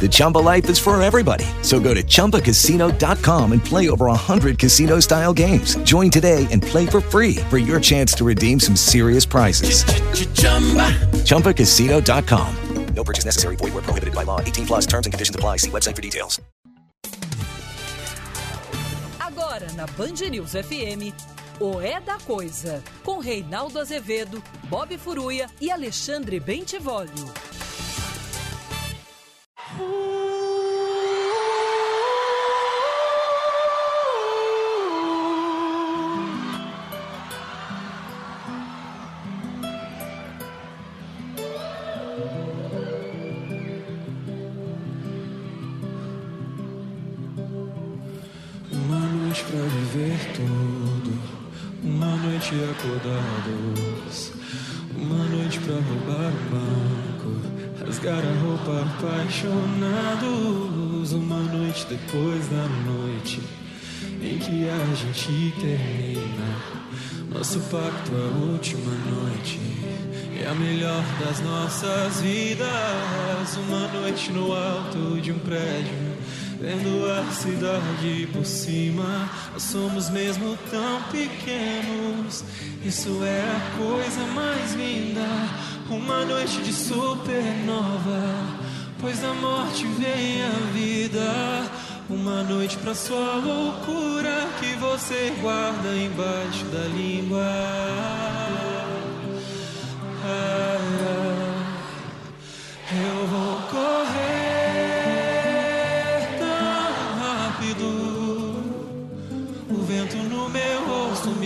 The Chumba life is for everybody. So go to ChumbaCasino.com and play over 100 casino-style games. Join today and play for free for your chance to redeem some serious prizes. ChumbaCasino.com. No purchase necessary. Void were prohibited by law. 18 plus terms and conditions apply. See website for details. Agora na Band News FM, o É da Coisa, com Reinaldo Azevedo, Bob Furuia e Alexandre Bentivolio. Pra viver tudo, uma noite acordados, uma noite pra roubar o banco, rasgar a roupa apaixonados, uma noite depois da noite em que a gente termina. Nosso pacto é a última noite, é a melhor das nossas vidas. Uma noite no alto de um prédio. Vendo a cidade por cima, nós somos mesmo tão pequenos. Isso é a coisa mais linda. Uma noite de supernova, pois da morte vem a vida. Uma noite pra sua loucura que você guarda embaixo da língua. Ah. Eu vou correr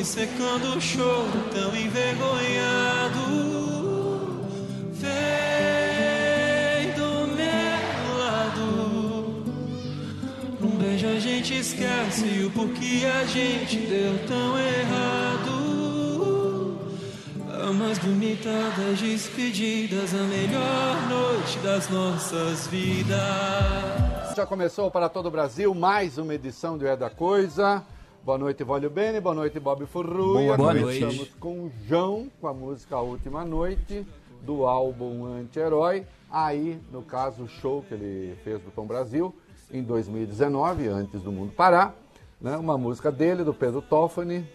secando o choro tão envergonhado. Vem do meu lado. Num beijo a gente esquece o porquê a gente deu tão errado. A mais bonita das despedidas, a melhor noite das nossas vidas. Já começou para todo o Brasil mais uma edição do É da Coisa. Boa noite, Vólio Bene. Boa noite, Bob Furruia. Boa Nós noite. Estamos com o João, com a música A Última Noite, do álbum Anti-Herói. Aí, no caso, o show que ele fez do Tom Brasil, em 2019, antes do mundo parar. Né? Uma música dele, do Pedro Toffani,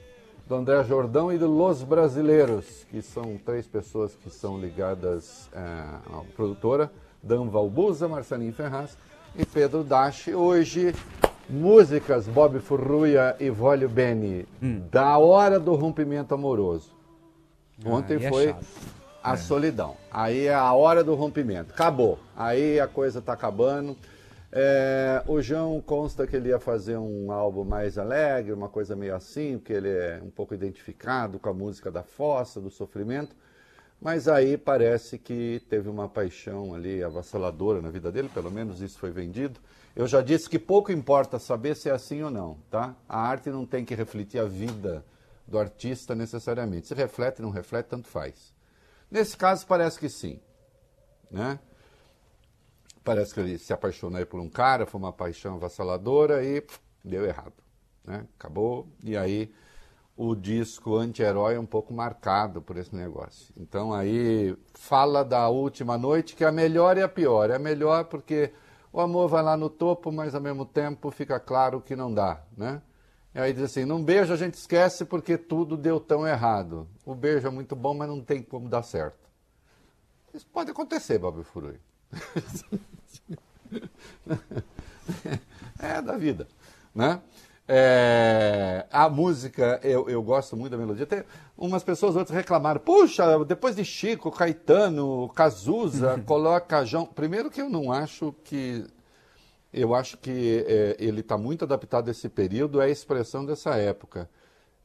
do André Jordão e do Los Brasileiros, que são três pessoas que são ligadas eh, à produtora, Dan Valbuza, Marcelinho Ferraz e Pedro Dashi. Hoje, músicas Bob Furruia e Vólio Beni, da hora do rompimento amoroso. Ontem é foi chato. a solidão. Aí é a hora do rompimento. Acabou. Aí a coisa tá acabando. É, o João consta que ele ia fazer um álbum mais alegre, uma coisa meio assim, porque ele é um pouco identificado com a música da fossa, do sofrimento. Mas aí parece que teve uma paixão ali avassaladora na vida dele, pelo menos isso foi vendido. Eu já disse que pouco importa saber se é assim ou não, tá? A arte não tem que refletir a vida do artista necessariamente. Se reflete, não reflete, tanto faz. Nesse caso parece que sim, né? Parece que ele se apaixonou por um cara, foi uma paixão avassaladora e pff, deu errado, né? Acabou e aí o disco anti-herói é um pouco marcado por esse negócio. Então aí fala da última noite, que é a melhor e a pior. É a melhor porque o amor vai lá no topo, mas ao mesmo tempo fica claro que não dá, né? E aí diz assim, num beijo a gente esquece porque tudo deu tão errado. O beijo é muito bom, mas não tem como dar certo. Isso pode acontecer, Bob Furui. é da vida, né? É, a música, eu, eu gosto muito da melodia. Tem umas pessoas, outras reclamaram. Puxa, depois de Chico, Caetano, Cazuza, coloca João. Primeiro que eu não acho que Eu acho que é, ele está muito adaptado a esse período, é a expressão dessa época.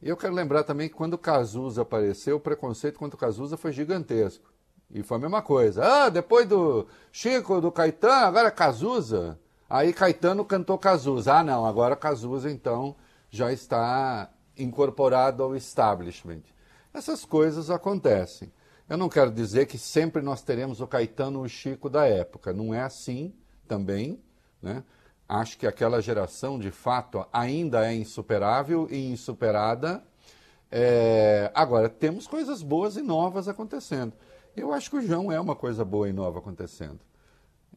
E eu quero lembrar também que quando Cazuza apareceu, o preconceito contra o Cazuza foi gigantesco. E foi a mesma coisa. Ah, depois do Chico, do Caetano, agora Cazuza. Aí Caetano cantou Cazuza. Ah, não, agora Cazuza então já está incorporado ao establishment. Essas coisas acontecem. Eu não quero dizer que sempre nós teremos o Caetano o Chico da época. Não é assim também. Né? Acho que aquela geração, de fato, ainda é insuperável e insuperada. É... Agora, temos coisas boas e novas acontecendo. Eu acho que o João é uma coisa boa e nova acontecendo.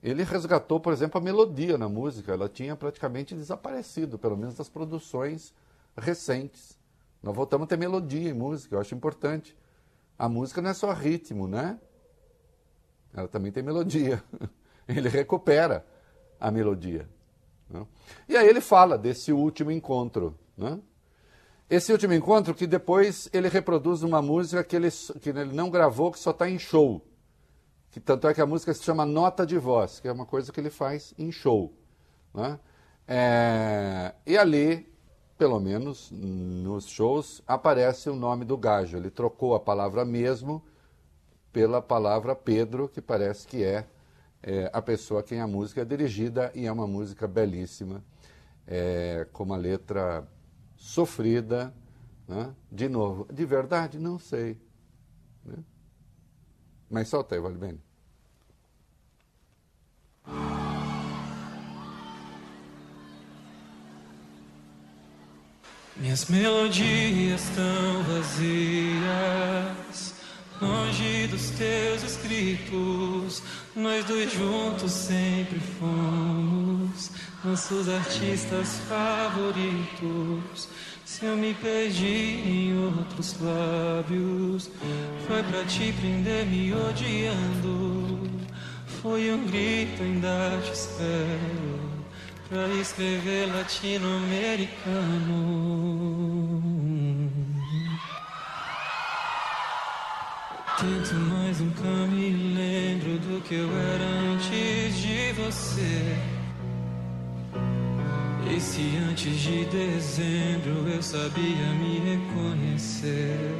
Ele resgatou, por exemplo, a melodia na música. Ela tinha praticamente desaparecido, pelo menos das produções recentes. Nós voltamos a ter melodia em música, eu acho importante. A música não é só ritmo, né? Ela também tem melodia. Ele recupera a melodia. Né? E aí ele fala desse último encontro. Né? Esse último encontro que depois ele reproduz uma música que ele, que ele não gravou, que só está em show. Que tanto é que a música se chama Nota de Voz, que é uma coisa que ele faz em show. Né? É, e ali, pelo menos nos shows, aparece o nome do gajo. Ele trocou a palavra mesmo pela palavra Pedro, que parece que é, é a pessoa a quem a música é dirigida, e é uma música belíssima, é, com uma letra sofrida. Né? De novo, de verdade, não sei. Né? Mas solta aí, vale Minhas melodias tão vazias, longe dos teus escritos, nós dois juntos sempre fomos nossos artistas favoritos. Se eu me perdi em outros lábios, foi pra te prender me odiando. Foi um grito, ainda te espero, pra escrever latino-americano. Tento, mas nunca me lembro do que eu era antes de você. E se antes de dezembro eu sabia me reconhecer?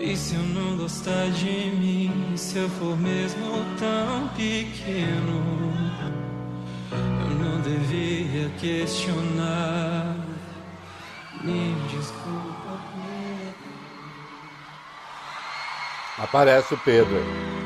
E se eu não gostar de mim, se eu for mesmo tão pequeno, devia questionar. Me desculpa. Aparece o Pedro.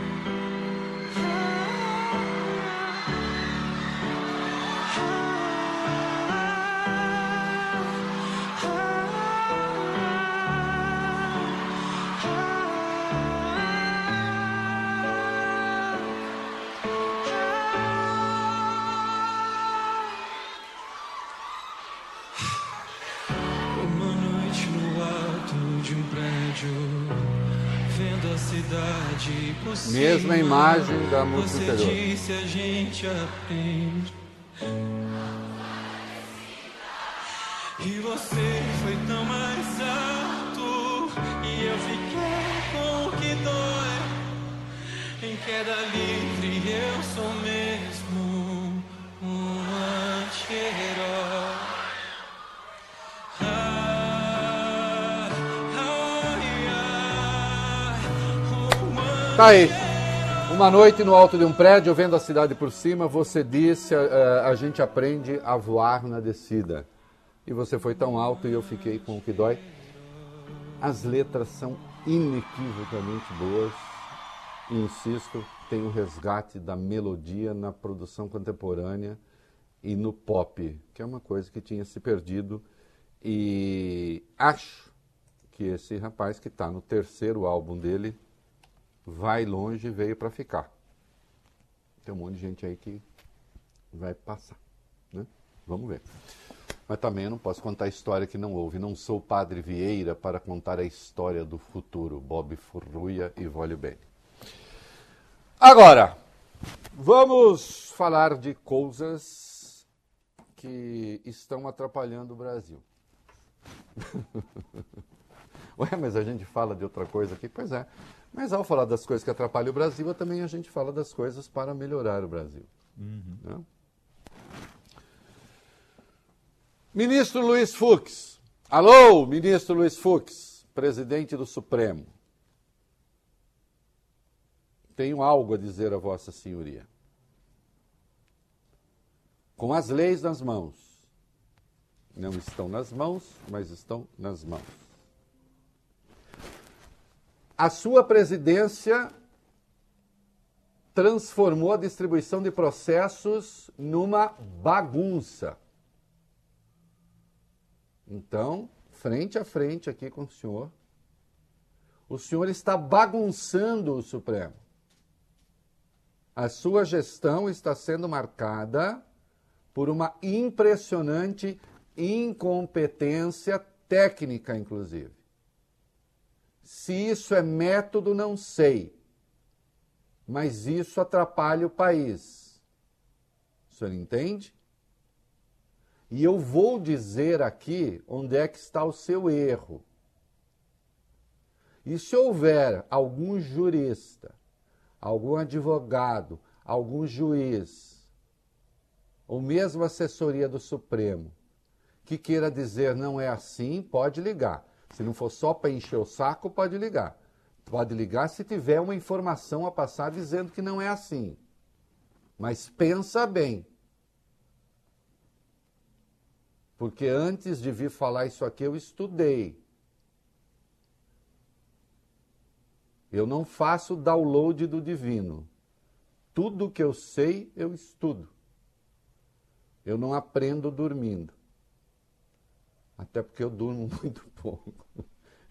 Imagem da música Você anterior. disse a gente aprende. E você foi tão mais alto e eu fiquei com o que dói. Em queda livre eu sou mesmo um anti-herói. Ah, Tá aí. Uma noite no alto de um prédio, vendo a cidade por cima, você disse: eh, a gente aprende a voar na descida. E você foi tão alto e eu fiquei com o que dói. As letras são inequivocamente boas. E, insisto, tem o resgate da melodia na produção contemporânea e no pop, que é uma coisa que tinha se perdido. E acho que esse rapaz que está no terceiro álbum dele vai longe e veio para ficar. Tem um monte de gente aí que vai passar, né? Vamos ver. Mas também eu não posso contar a história que não houve. Não sou Padre Vieira para contar a história do futuro. Bob Furruia e Vólio Bene. Agora, vamos falar de coisas que estão atrapalhando o Brasil. Ué, mas a gente fala de outra coisa aqui? Pois é. Mas ao falar das coisas que atrapalham o Brasil, também a gente fala das coisas para melhorar o Brasil. Né? Ministro Luiz Fux. Alô, ministro Luiz Fux, presidente do Supremo. Tenho algo a dizer a Vossa Senhoria. Com as leis nas mãos. Não estão nas mãos, mas estão nas mãos. A sua presidência transformou a distribuição de processos numa bagunça. Então, frente a frente aqui com o senhor, o senhor está bagunçando o Supremo. A sua gestão está sendo marcada por uma impressionante incompetência técnica, inclusive. Se isso é método, não sei. Mas isso atrapalha o país. O senhor entende? E eu vou dizer aqui onde é que está o seu erro. E se houver algum jurista, algum advogado, algum juiz, ou mesmo assessoria do Supremo, que queira dizer não é assim, pode ligar. Se não for só para encher o saco, pode ligar. Pode ligar se tiver uma informação a passar dizendo que não é assim. Mas pensa bem. Porque antes de vir falar isso aqui, eu estudei. Eu não faço download do divino. Tudo que eu sei, eu estudo. Eu não aprendo dormindo. Até porque eu durmo muito pouco.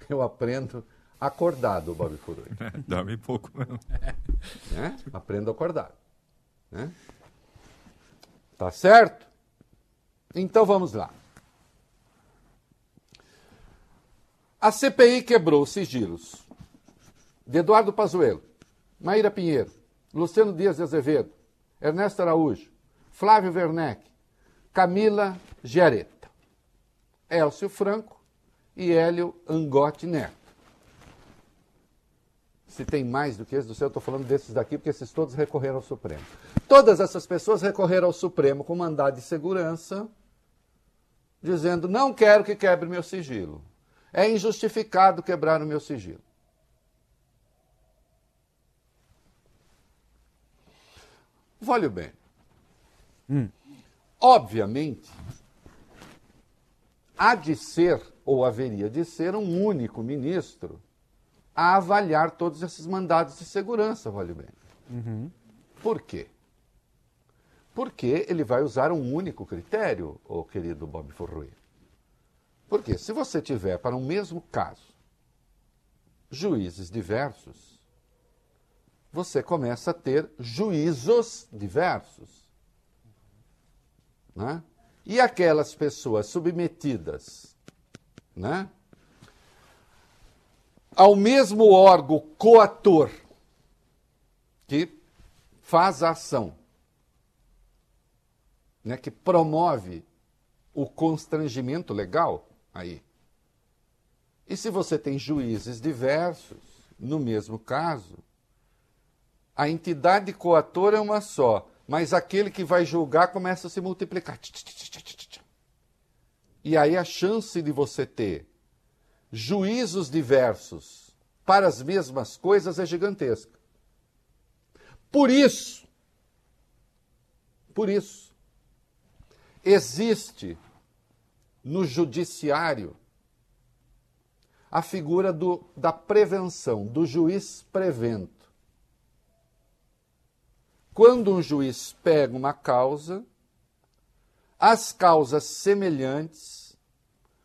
Eu aprendo acordado, Bob Furui. Dorme pouco mesmo. Né? Aprendo acordado. Né? Tá certo? Então vamos lá. A CPI quebrou os sigilos de Eduardo Pazuello, Maíra Pinheiro, Luciano Dias de Azevedo, Ernesto Araújo, Flávio Werneck, Camila Giaretta, Elcio Franco e Hélio Angotti Neto. Se tem mais do que esse do céu, eu estou falando desses daqui, porque esses todos recorreram ao Supremo. Todas essas pessoas recorreram ao Supremo com mandado de segurança, dizendo: não quero que quebre meu sigilo. É injustificado quebrar o meu sigilo. Olhe bem. Obviamente, há de ser, ou haveria de ser, um único ministro a avaliar todos esses mandados de segurança, olhe bem. Por quê? Porque ele vai usar um único critério, o querido Bob Furrui. Porque se você tiver para um mesmo caso juízes diversos, você começa a ter juízos diversos. Né? E aquelas pessoas submetidas né, ao mesmo órgão coator que faz a ação, né, que promove o constrangimento legal aí. E se você tem juízes diversos, no mesmo caso, a entidade coatora é uma só, mas aquele que vai julgar começa a se multiplicar. E aí a chance de você ter juízos diversos para as mesmas coisas é gigantesca. Por isso, por isso, existe no judiciário a figura do, da prevenção, do juiz prevento. Quando um juiz pega uma causa, as causas semelhantes,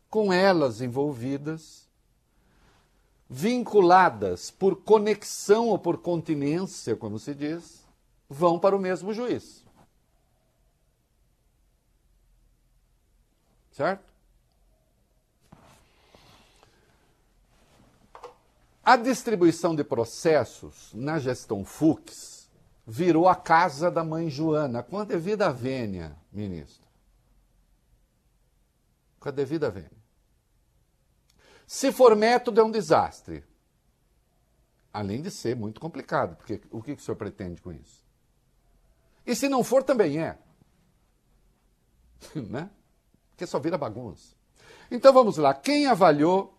com elas envolvidas, vinculadas por conexão ou por continência, como se diz, vão para o mesmo juiz. Certo? A distribuição de processos na gestão Fux virou a casa da mãe Joana, com a devida vênia, ministro. Com a devida vênia. Se for método, é um desastre. Além de ser muito complicado, porque o que, o senhor pretende com isso? E se não for, também é. né? Porque só vira bagunça. Então vamos lá. Quem avaliou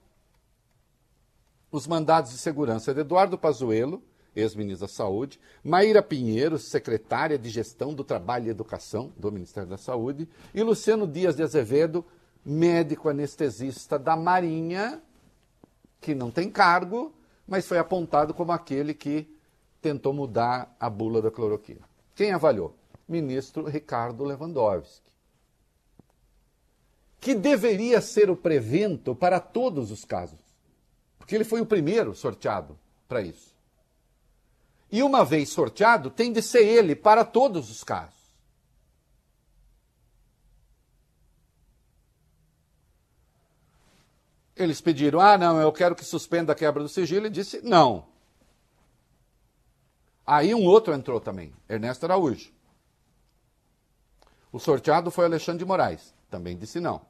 os mandados de segurança? Eduardo Pazuello, ex-ministro da Saúde, Maíra Pinheiro, secretária de Gestão do Trabalho e Educação do Ministério da Saúde, e Luciano Dias de Azevedo, médico anestesista da Marinha, que não tem cargo, mas foi apontado como aquele que tentou mudar a bula da cloroquina. Quem avaliou? Ministro Ricardo Lewandowski. Que deveria ser o prevento para todos os casos. Porque ele foi o primeiro sorteado para isso. E uma vez sorteado, tem de ser ele para todos os casos. Eles pediram: ah, não, eu quero que suspenda a quebra do sigilo. Ele disse: não. Aí um outro entrou também, Ernesto Araújo. O sorteado foi Alexandre de Moraes, também disse não.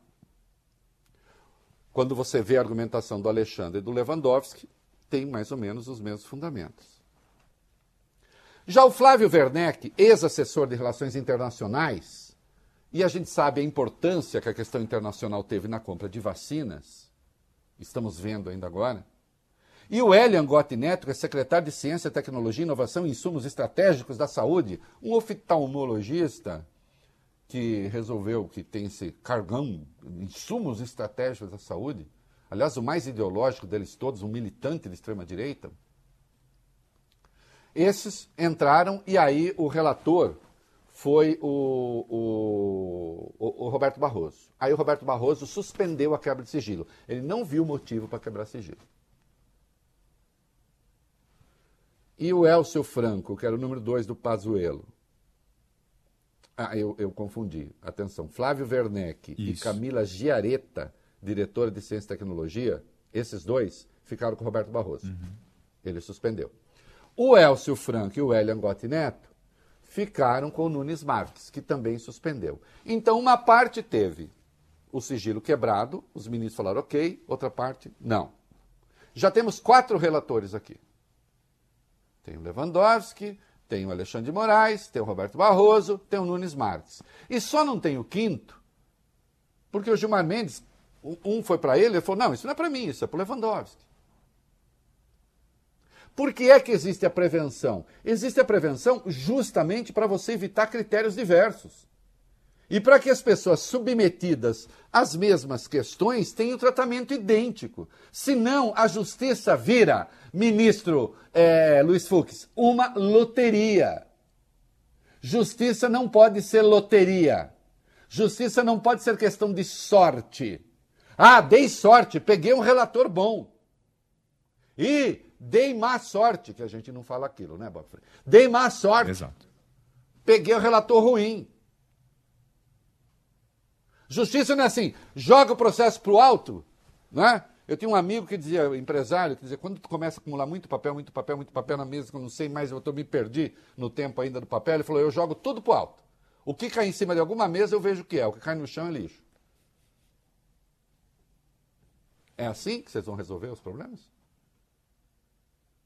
Quando você vê a argumentação do Alexandre e do Lewandowski, tem mais ou menos os mesmos fundamentos. Já o Flávio Werneck, ex-assessor de relações internacionais, e a gente sabe a importância que a questão internacional teve na compra de vacinas, estamos vendo ainda agora, e o Elian Gotti Neto, que é secretário de Ciência, Tecnologia, Inovação e Insumos Estratégicos da Saúde, um oftalmologista que resolveu que tem esse cargão, insumos estratégicos da saúde, aliás, o mais ideológico deles todos, um militante de extrema-direita, esses entraram e aí o relator foi o, o, o, o, Roberto Barroso. Aí o Roberto Barroso suspendeu a quebra de sigilo. Ele não viu motivo para quebrar sigilo. E o Elcio Franco, que era o número 2 do Pazuello. Ah, eu, eu confundi. Atenção. Flávio Werneck Isso. e Camila Giareta, diretora de Ciência e Tecnologia, esses dois ficaram com o Roberto Barroso. Uhum. Ele suspendeu. O Elcio Franco e o Elian Gotti Neto ficaram com o Nunes Marques, que também suspendeu. Então, uma parte teve o sigilo quebrado, os ministros falaram ok, outra parte não. Já temos quatro relatores aqui. Tem o Lewandowski, tem o Alexandre de Moraes, tem o Roberto Barroso, tem o Nunes Marques. E só não tem o quinto, porque o Gilmar Mendes, um foi para ele, ele falou: não, isso não é para mim, isso é para o Lewandowski. Por que é que existe a prevenção? Existe a prevenção justamente para você evitar critérios diversos. E para que as pessoas submetidas às mesmas questões tenham tratamento idêntico. Senão, a justiça vira, ministro é, Luiz Fux, uma loteria. Justiça não pode ser loteria. Justiça não pode ser questão de sorte. Ah, dei sorte, peguei um relator bom. E dei má sorte, que a gente não fala aquilo, né, Bob? Dei má sorte. Exato. Peguei um relator ruim. Justiça não é assim, joga o processo para o alto, né? Eu tinha um amigo que dizia, empresário, que dizia, quando tu começa a acumular muito papel, muito papel, muito papel na mesa, que eu não sei mais, eu tô, me perdi no tempo ainda do papel, ele falou, eu jogo tudo para o alto. O que cai em cima de alguma mesa eu vejo o que é, o que cai no chão é lixo. É assim que vocês vão resolver os problemas?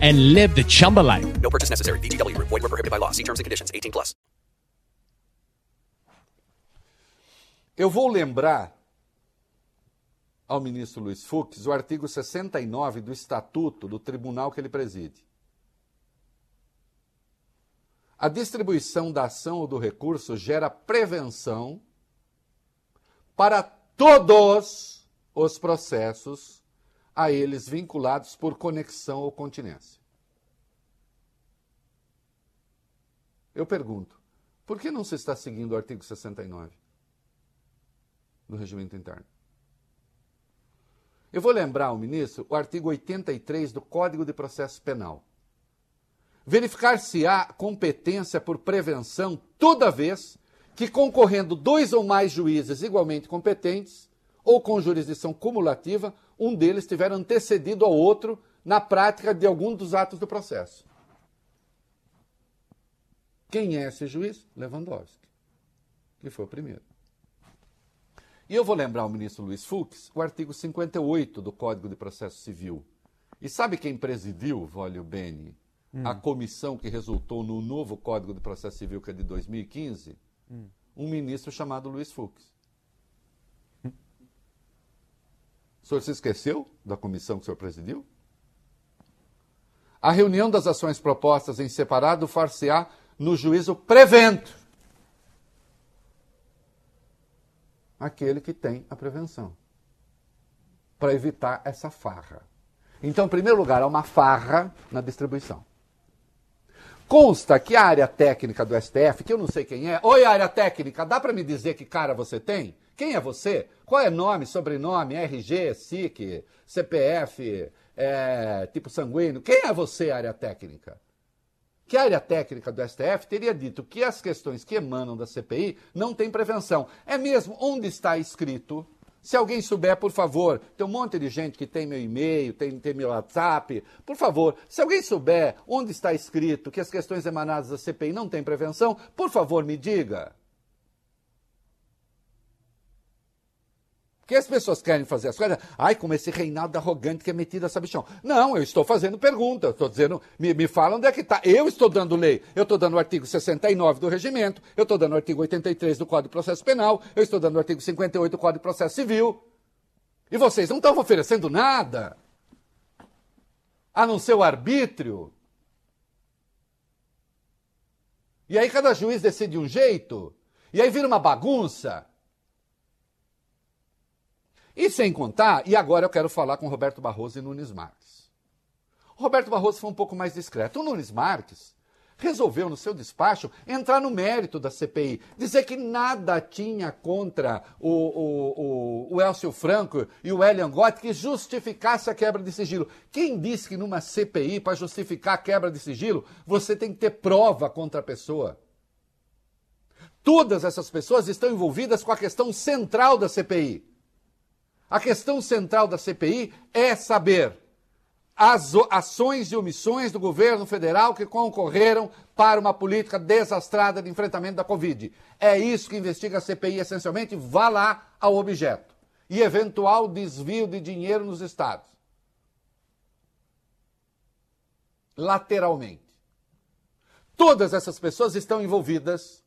and live the Chumba life. No purchase necessary. VGW. Void were prohibited by law. See terms and conditions. 18 plus. Eu vou lembrar ao ministro Luiz Fux o artigo 69 do Estatuto do Tribunal que ele preside. A distribuição da ação ou do recurso gera prevenção para todos os processos a eles vinculados por conexão ou continência. Eu pergunto, por que não se está seguindo o artigo 69 do regimento interno? Eu vou lembrar ao ministro o artigo 83 do Código de Processo Penal. Verificar-se-á competência por prevenção toda vez que concorrendo dois ou mais juízes igualmente competentes ou com jurisdição cumulativa, um deles tiver antecedido ao outro na prática de algum dos atos do processo. Quem é esse juiz? Lewandowski, que foi o primeiro. E eu vou lembrar ao ministro Luiz Fux o artigo 58 do Código de Processo Civil. E sabe quem presidiu, Vólio Beni, hum. a comissão que resultou no novo Código de Processo Civil, que é de 2015? Hum. Um ministro chamado Luiz Fux. O senhor se esqueceu da comissão que o senhor presidiu? A reunião das ações propostas em separado far-se-á no juízo prevento. Aquele que tem a prevenção. Para evitar essa farra. Então, em primeiro lugar, há uma farra na distribuição. Consta que a área técnica do STF, que eu não sei quem é, oi, área técnica, dá para me dizer que cara você tem? Quem é você? Qual é nome, sobrenome, RG, SIC, CPF, é, tipo sanguíneo? Quem é você, área técnica? Que a área técnica do STF teria dito que as questões que emanam da CPI não têm prevenção. É mesmo onde está escrito se alguém souber, por favor, tem um monte de gente que tem meu e-mail, tem, tem meu WhatsApp. Por favor, se alguém souber onde está escrito que as questões emanadas da CPI não têm prevenção, por favor, me diga. Porque as pessoas querem fazer as coisas, ai, como esse Reinaldo arrogante que é metido a sabichão. Não, eu estou fazendo pergunta, estou dizendo, me, me fala onde é que está. Eu estou dando lei, eu estou dando o artigo 69 do regimento, eu estou dando o artigo 83 do Código de Processo Penal, eu estou dando o artigo 58 do Código de Processo Civil. E vocês não estão oferecendo nada, a não ser o arbítrio. E aí cada juiz decide um jeito, e aí vira uma bagunça. E sem contar, e agora eu quero falar com Roberto Barroso e Nunes Marques. O Roberto Barroso foi um pouco mais discreto. O Nunes Marques resolveu, no seu despacho, entrar no mérito da CPI, dizer que nada tinha contra o, o, o, o Elcio Franco e o Elian Gott que justificasse a quebra de sigilo. Quem disse que numa CPI, para justificar a quebra de sigilo, você tem que ter prova contra a pessoa? Todas essas pessoas estão envolvidas com a questão central da CPI a questão central da CPI é saber as ações e omissões do governo federal que concorreram para uma política desastrada de enfrentamento da Covid. É isso que investiga a CPI essencialmente. Vá lá ao objeto. E eventual desvio de dinheiro nos estados. Lateralmente. Todas essas pessoas estão envolvidas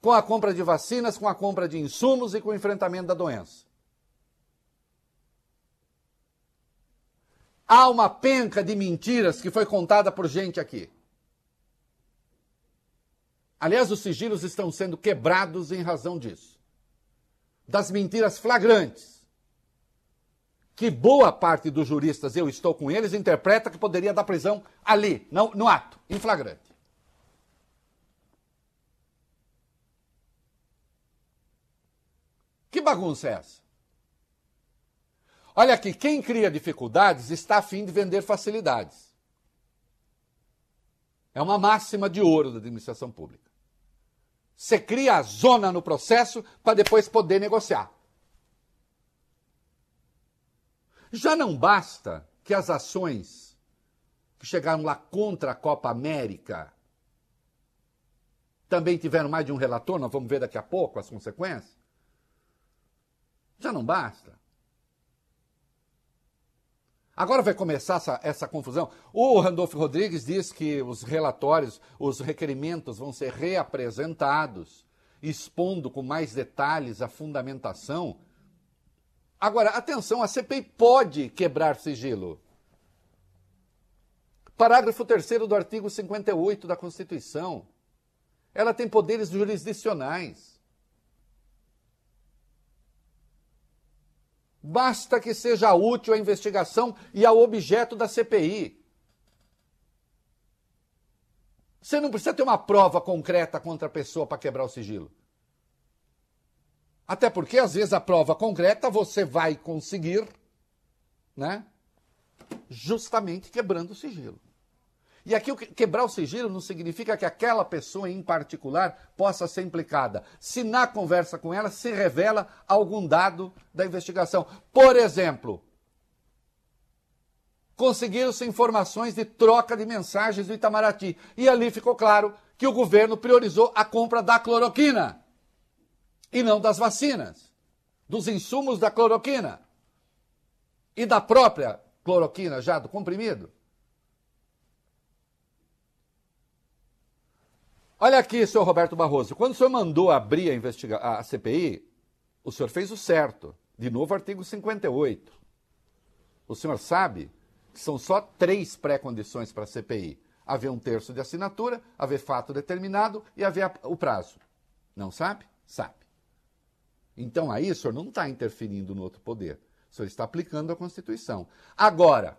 com a compra de vacinas, com a compra de insumos e com o enfrentamento da doença. Há uma penca de mentiras que foi contada por gente aqui. Aliás, os sigilos estão sendo quebrados em razão disso. Das mentiras flagrantes. Que boa parte dos juristas, eu estou com eles, interpreta que poderia dar prisão ali, no, no ato, em flagrante. Que bagunça é essa? Olha aqui, quem cria dificuldades está a fim de vender facilidades. É uma máxima de ouro da administração pública. Você cria a zona no processo para depois poder negociar. Já não basta que as ações que chegaram lá contra a Copa América também tiveram mais de um relator, nós vamos ver daqui a pouco as consequências. Já não basta. Agora vai começar essa, essa, confusão. O Randolfo Rodrigues diz que os relatórios, os requerimentos vão ser reapresentados, expondo com mais detalhes a fundamentação. Agora, atenção, a CPI pode quebrar sigilo. Parágrafo 3 do artigo 58 da Constituição. Ela tem poderes jurisdicionais. Basta que seja útil a investigação e ao objeto da CPI. Você não precisa ter uma prova concreta contra a pessoa para quebrar o sigilo. Até porque, às vezes, a prova concreta você vai conseguir, né? Justamente quebrando o sigilo. E aqui quebrar o sigilo não significa que aquela pessoa em particular possa ser implicada. Se na conversa com ela se revela algum dado da investigação. Por exemplo, conseguiram-se informações de troca de mensagens do Itamaraty. E ali ficou claro que o governo priorizou a compra da cloroquina e não das vacinas, dos insumos da cloroquina e da própria cloroquina já do comprimido. Olha aqui, senhor Roberto Barroso, quando o senhor mandou abrir a, investiga a CPI, o senhor fez o certo. De novo, artigo 58. O senhor sabe que são só três pré-condições para a CPI: haver um terço de assinatura, haver fato determinado e haver o prazo. Não sabe? Sabe. Então aí o senhor não está interferindo no outro poder. O senhor está aplicando a Constituição. Agora,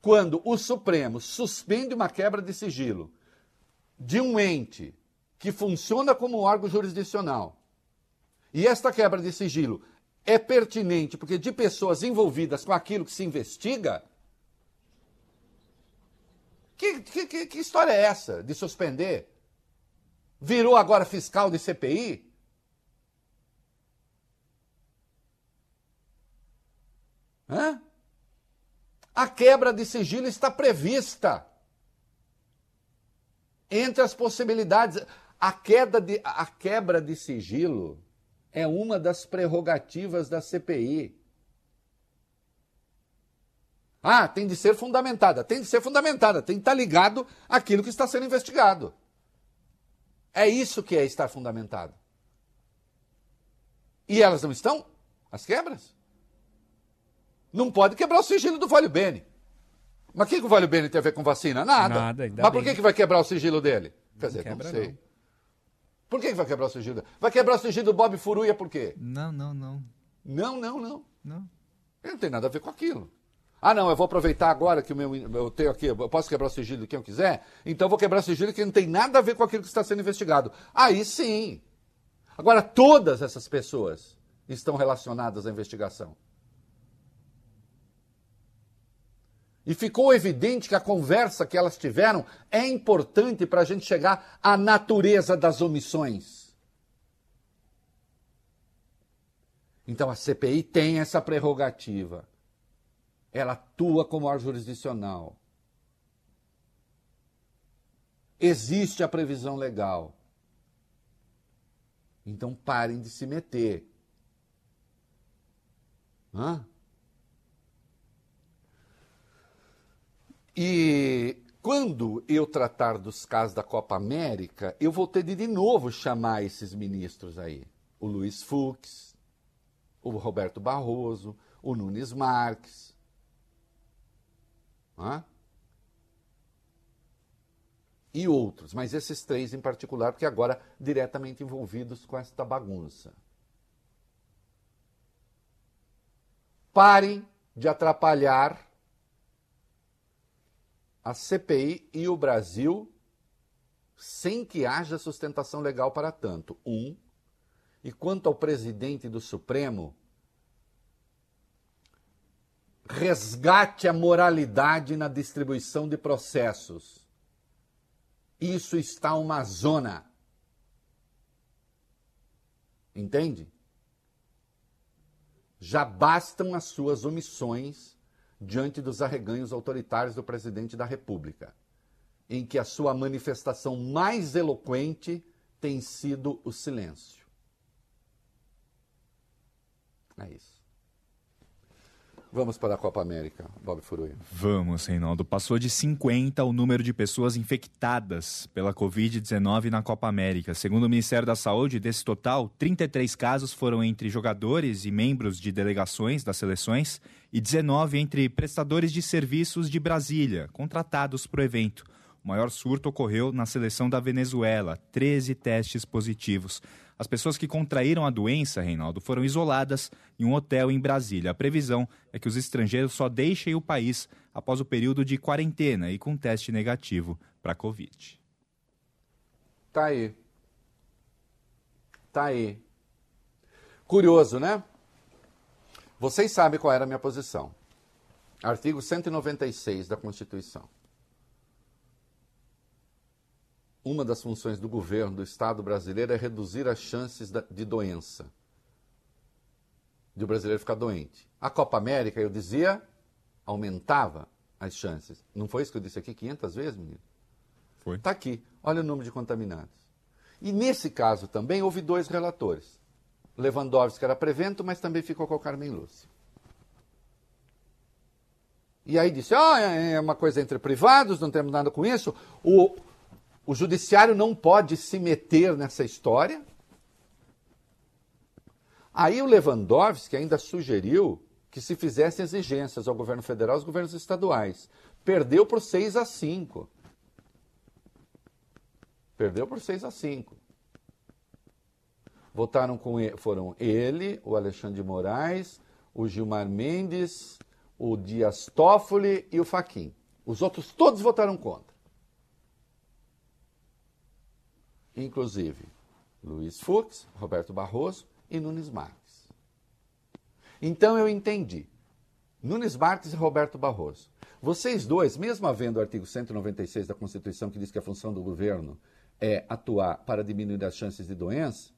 quando o Supremo suspende uma quebra de sigilo de um ente que funciona como um órgão jurisdicional, e esta quebra de sigilo é pertinente porque de pessoas envolvidas com aquilo que se investiga, que, que, que história é essa de suspender? Virou agora fiscal de CPI? Hã? A quebra de sigilo está prevista entre as possibilidades. A, queda de, a quebra de sigilo é uma das prerrogativas da CPI. Ah, tem de ser fundamentada. Tem de ser fundamentada. Tem que estar ligado àquilo que está sendo investigado. É isso que é estar fundamentado. E elas não estão? As quebras? Não pode quebrar o sigilo do Vale Bene. Mas o que, que o Vale Bene tem a ver com vacina? Nada. Nada ainda Mas por que, que vai quebrar o sigilo dele? Quer dizer, quebra, não sei. não. Por que, que vai quebrar o sigilo dele? Vai quebrar o sigilo do Bob Furuia por quê? Não, não, não. Não, não, não. Não. Ele não tem nada a ver com aquilo. Ah, não, eu vou aproveitar agora que o meu, eu tenho aqui, eu posso quebrar o sigilo de quem eu quiser, então eu vou quebrar o sigilo que não tem nada a ver com aquilo que está sendo investigado. Aí sim. Agora, todas essas pessoas estão relacionadas à investigação. E ficou evidente que a conversa que elas tiveram é importante para a gente chegar à natureza das omissões. Então a CPI tem essa prerrogativa. Ela atua como órgão jurisdicional. Existe a previsão legal. Então parem de se meter. Hã? E quando eu tratar dos casos da Copa América, eu vou ter de de novo chamar esses ministros aí. O Luiz Fux, o Roberto Barroso, o Nunes Marques. Hã? E outros, mas esses três em particular, porque agora diretamente envolvidos com esta bagunça. Parem de atrapalhar a CPI e o Brasil sem que haja sustentação legal para tanto. Um. E quanto ao presidente do Supremo, resgate a moralidade na distribuição de processos. Isso está uma zona. Entende? Já bastam as suas omissões diante dos arreganhos autoritários do presidente da República, em que a sua manifestação mais eloquente tem sido o silêncio. É isso. Vamos para a Copa América, Bob Furuia. Vamos, Reinaldo. Passou de 50 o número de pessoas infectadas pela Covid-19 na Copa América. Segundo o Ministério da Saúde, desse total, 33 casos foram entre jogadores e membros de delegações das seleções e 19 entre prestadores de serviços de Brasília, contratados para o evento. O maior surto ocorreu na seleção da Venezuela, 13 testes positivos. As pessoas que contraíram a doença, Reinaldo, foram isoladas em um hotel em Brasília. A previsão é que os estrangeiros só deixem o país após o período de quarentena e com teste negativo para a Covid. Tá aí. Tá aí. Curioso, né? Vocês sabem qual era a minha posição. Artigo 196 da Constituição. Uma das funções do governo do Estado brasileiro é reduzir as chances de doença. De o brasileiro ficar doente. A Copa América, eu dizia, aumentava as chances. Não foi isso que eu disse aqui 500 vezes, menino? Foi. Está aqui. Olha o número de contaminados. E nesse caso também houve dois relatores. Lewandowski era prevento, mas também ficou com o Carmen Lúcia. E aí disse: ah, é uma coisa entre privados, não temos nada com isso. O, o judiciário não pode se meter nessa história. Aí o Lewandowski ainda sugeriu que se fizessem exigências ao governo federal e aos governos estaduais. Perdeu por 6 a 5. Perdeu por 6 a 5. Votaram com ele, foram ele, o Alexandre de Moraes, o Gilmar Mendes, o Dias Toffoli e o Faquim. Os outros todos votaram contra. Inclusive Luiz Fux, Roberto Barroso e Nunes Marques. Então eu entendi. Nunes Marques e Roberto Barroso. Vocês dois, mesmo havendo o artigo 196 da Constituição que diz que a função do governo é atuar para diminuir as chances de doença,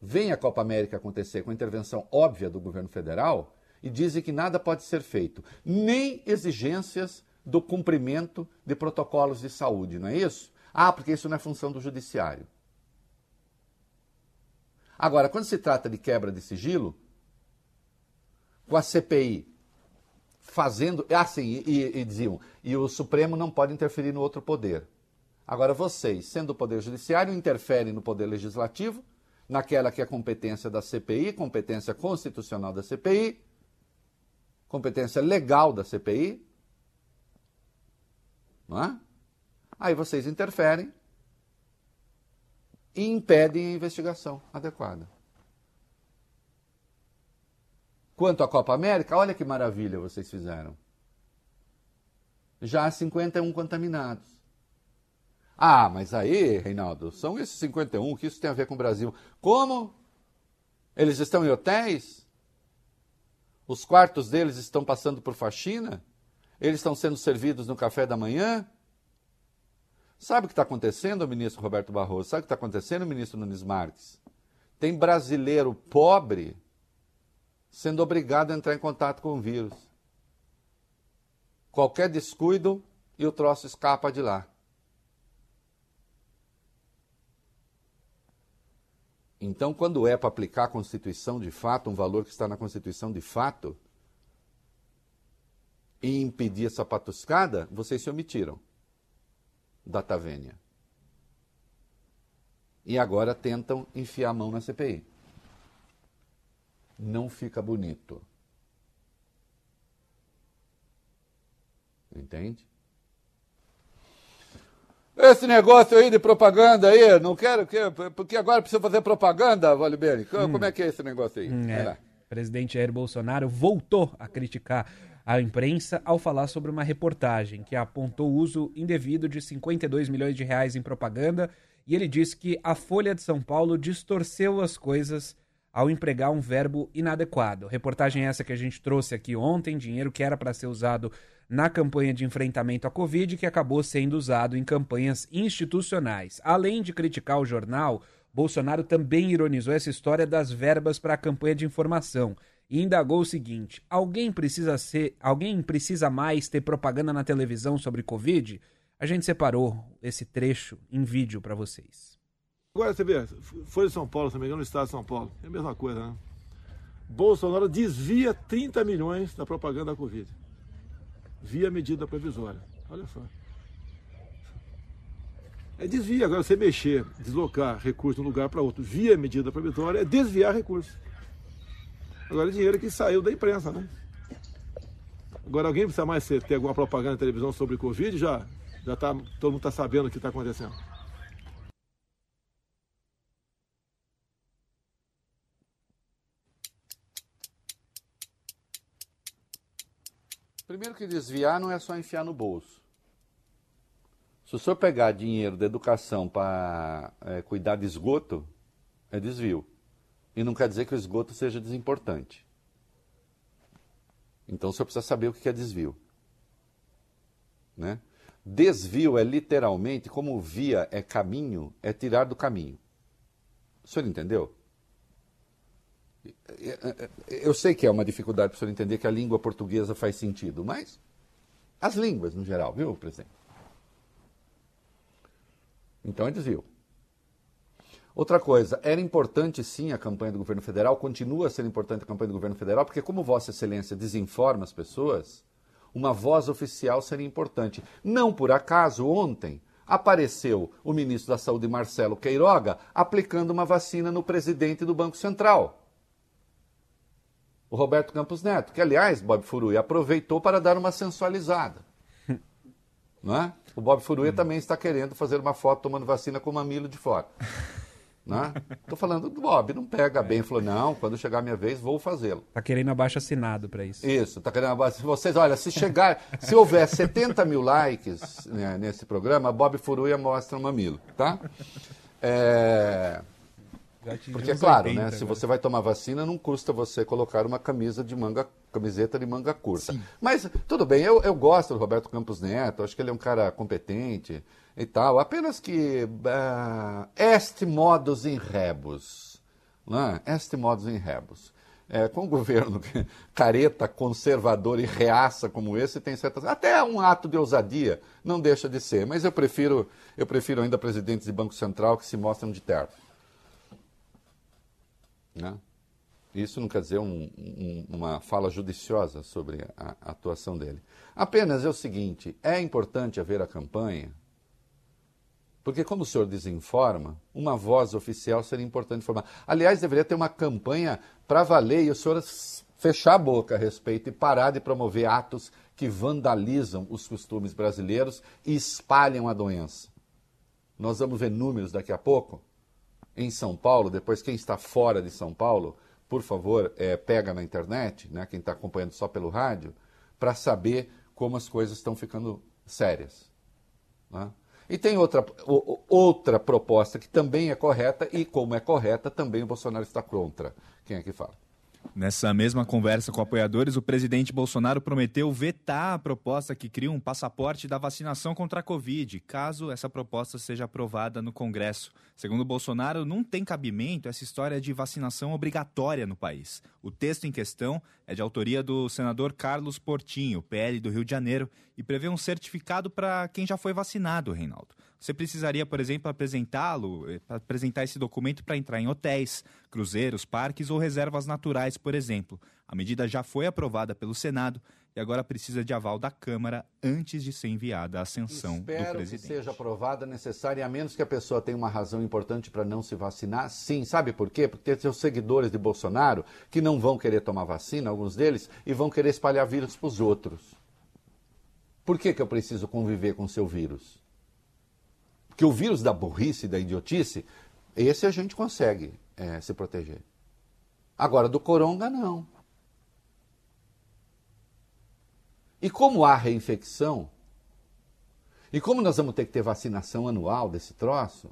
vem a Copa América acontecer com a intervenção óbvia do governo federal e dizem que nada pode ser feito, nem exigências do cumprimento de protocolos de saúde, não é isso? Ah, porque isso não é função do judiciário. Agora, quando se trata de quebra de sigilo, com a CPI fazendo. Ah, sim, e, e diziam, e o Supremo não pode interferir no outro poder. Agora, vocês, sendo o Poder Judiciário, interferem no Poder Legislativo, naquela que é competência da CPI, competência constitucional da CPI, competência legal da CPI. Não é? Aí vocês interferem e impedem a investigação adequada. Quanto à Copa América, olha que maravilha vocês fizeram. Já há 51 contaminados. Ah, mas aí, Reinaldo, são esses 51 que isso tem a ver com o Brasil. Como? Eles estão em hotéis? Os quartos deles estão passando por faxina? Eles estão sendo servidos no café da manhã? Sabe o que está acontecendo, ministro Roberto Barroso? Sabe o que está acontecendo, ministro Nunes Marques? Tem brasileiro pobre sendo obrigado a entrar em contato com o vírus. Qualquer descuido e o troço escapa de lá. Então, quando é para aplicar a Constituição de fato, um valor que está na Constituição de fato, e impedir essa patuscada, vocês se omitiram da Tavênia. E agora tentam enfiar a mão na CPI. Não fica bonito. Entende? Esse negócio aí de propaganda aí, não quero que. Porque agora precisa fazer propaganda, Vale Bene. Como hum. é que é esse negócio aí? Hum, é. O presidente Jair Bolsonaro voltou a criticar a imprensa ao falar sobre uma reportagem que apontou o uso indevido de 52 milhões de reais em propaganda e ele disse que a Folha de São Paulo distorceu as coisas ao empregar um verbo inadequado. Reportagem essa que a gente trouxe aqui ontem, dinheiro que era para ser usado na campanha de enfrentamento à Covid, que acabou sendo usado em campanhas institucionais. Além de criticar o jornal, Bolsonaro também ironizou essa história das verbas para a campanha de informação e indagou o seguinte: alguém precisa ser, alguém precisa mais ter propaganda na televisão sobre Covid? A gente separou esse trecho em vídeo para vocês. Agora você vê, foi de São Paulo, se não me engano, no estado de São Paulo. É a mesma coisa, né? Bolsonaro desvia 30 milhões da propaganda da Covid via medida provisória. Olha só. É desvia. Agora, você mexer, deslocar recurso de um lugar para outro via medida provisória é desviar recursos. Agora é dinheiro que saiu da imprensa, né? Agora alguém precisa mais ser, ter alguma propaganda na televisão sobre Covid? Já, já tá, todo mundo está sabendo o que está acontecendo. Primeiro que desviar não é só enfiar no bolso. Se o senhor pegar dinheiro da educação para é, eh, cuidar de esgoto, é desvio. E não quer dizer que o esgoto seja desimportante. Então o senhor precisa saber o que é desvio. Né? Desvio é literalmente, como via é caminho, é tirar do caminho. O senhor entendeu? Eu sei que é uma dificuldade para o senhor entender que a língua portuguesa faz sentido, mas as línguas no geral, viu, presidente? Então é desvio. Outra coisa, era importante sim a campanha do governo federal, continua a ser importante a campanha do governo federal, porque como Vossa Excelência desinforma as pessoas, uma voz oficial seria importante. Não por acaso, ontem apareceu o ministro da Saúde, Marcelo Queiroga, aplicando uma vacina no presidente do Banco Central, o Roberto Campos Neto, que aliás, Bob Furui aproveitou para dar uma sensualizada. Não é? O Bob Furui também está querendo fazer uma foto tomando vacina com o mamilo de fora. Né? Tô falando do Bob, não pega bem. Falou, não, quando chegar a minha vez, vou fazê-lo. Tá querendo abaixo assinado para isso. Isso, tá querendo abaixo. Vocês, olha, se chegar, se houver 70 mil likes né, nesse programa, Bob Furuia mostra um mamilo, tá? É... Porque é claro, 80, né? Se você vai tomar vacina, não custa você colocar uma camisa de manga, camiseta de manga curta. Sim. Mas tudo bem, eu, eu gosto do Roberto Campos Neto, acho que ele é um cara competente e tal. Apenas que uh, este modus in rebus, né? este modus in rebus. É, com um governo careta, conservador e reaça como esse, tem certas. Até um ato de ousadia não deixa de ser, mas eu prefiro, eu prefiro ainda presidentes de Banco Central que se mostram de terno. Né? Isso não quer dizer um, um, uma fala judiciosa sobre a, a atuação dele. Apenas é o seguinte: é importante haver a campanha porque, como o senhor desinforma, uma voz oficial seria importante informar. Aliás, deveria ter uma campanha para valer e o senhor fechar a boca a respeito e parar de promover atos que vandalizam os costumes brasileiros e espalham a doença. Nós vamos ver números daqui a pouco. Em São Paulo, depois, quem está fora de São Paulo, por favor, é, pega na internet, né, quem está acompanhando só pelo rádio, para saber como as coisas estão ficando sérias. Né? E tem outra, outra proposta que também é correta, e como é correta, também o Bolsonaro está contra. Quem é que fala? Nessa mesma conversa com apoiadores, o presidente Bolsonaro prometeu vetar a proposta que cria um passaporte da vacinação contra a Covid, caso essa proposta seja aprovada no Congresso. Segundo Bolsonaro, não tem cabimento essa história de vacinação obrigatória no país. O texto em questão é de autoria do senador Carlos Portinho, PL do Rio de Janeiro, e prevê um certificado para quem já foi vacinado, Reinaldo. Você precisaria, por exemplo, apresentá-lo, eh, apresentar esse documento para entrar em hotéis, cruzeiros, parques ou reservas naturais, por exemplo. A medida já foi aprovada pelo Senado e agora precisa de aval da Câmara antes de ser enviada à ascensão Espero do presidente. que seja aprovada necessária, a menos que a pessoa tenha uma razão importante para não se vacinar. Sim, sabe por quê? Porque tem os seguidores de Bolsonaro que não vão querer tomar vacina, alguns deles, e vão querer espalhar vírus para os outros. Por que, que eu preciso conviver com o seu vírus? Porque o vírus da burrice, da idiotice, esse a gente consegue é, se proteger. Agora, do coronga, não. E como há reinfecção, e como nós vamos ter que ter vacinação anual desse troço,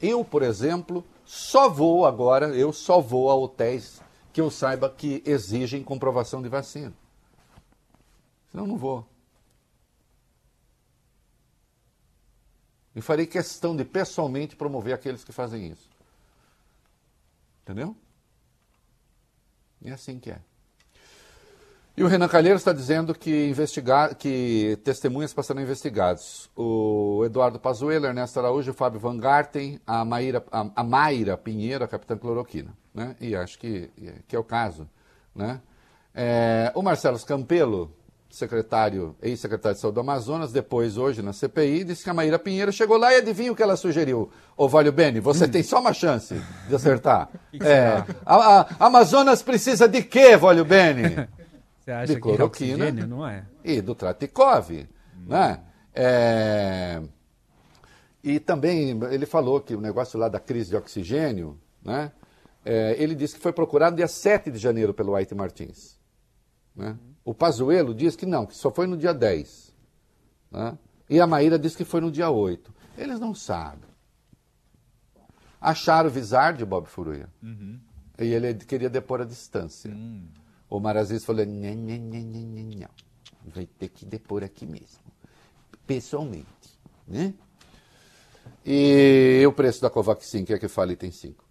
eu, por exemplo, só vou agora, eu só vou a hotéis que eu saiba que exigem comprovação de vacina. Senão não vou. E farei questão de pessoalmente promover aqueles que fazem isso. Entendeu? E é assim que é. E o Renan Calheiros está dizendo que, investigar, que testemunhas passarão investigados. O Eduardo Pazuello, Ernesto Araújo, o Fábio Van Garten, a Maíra, a, a Mayra Pinheiro, a capitã cloroquina. Né? E acho que, que é o caso. Né? É, o Marcelo Scampelo secretário, ex-secretário de Saúde do Amazonas, depois hoje na CPI, disse que a Maíra Pinheiro chegou lá e adivinha o que ela sugeriu. Ô, Valho Bene, você hum. tem só uma chance de acertar. é, a, a, Amazonas precisa de quê, Valho Bene? Você acha de cloroquina que é não é? E do Tratikov, hum. né? É, e também ele falou que o negócio lá da crise de oxigênio, né? É, ele disse que foi procurado dia 7 de janeiro pelo White Martins. Né? O Pazuello diz que não, que só foi no dia 10. Né? E a Maíra diz que foi no dia 8. Eles não sabem. Acharam o visar de Bob Furuia. Uhum. E ele queria depor a distância. Hum. O Maraziz falou: não, não. Vai ter que depor aqui mesmo. Pessoalmente. Né? E o preço da Covaxin, que é que fala item 5?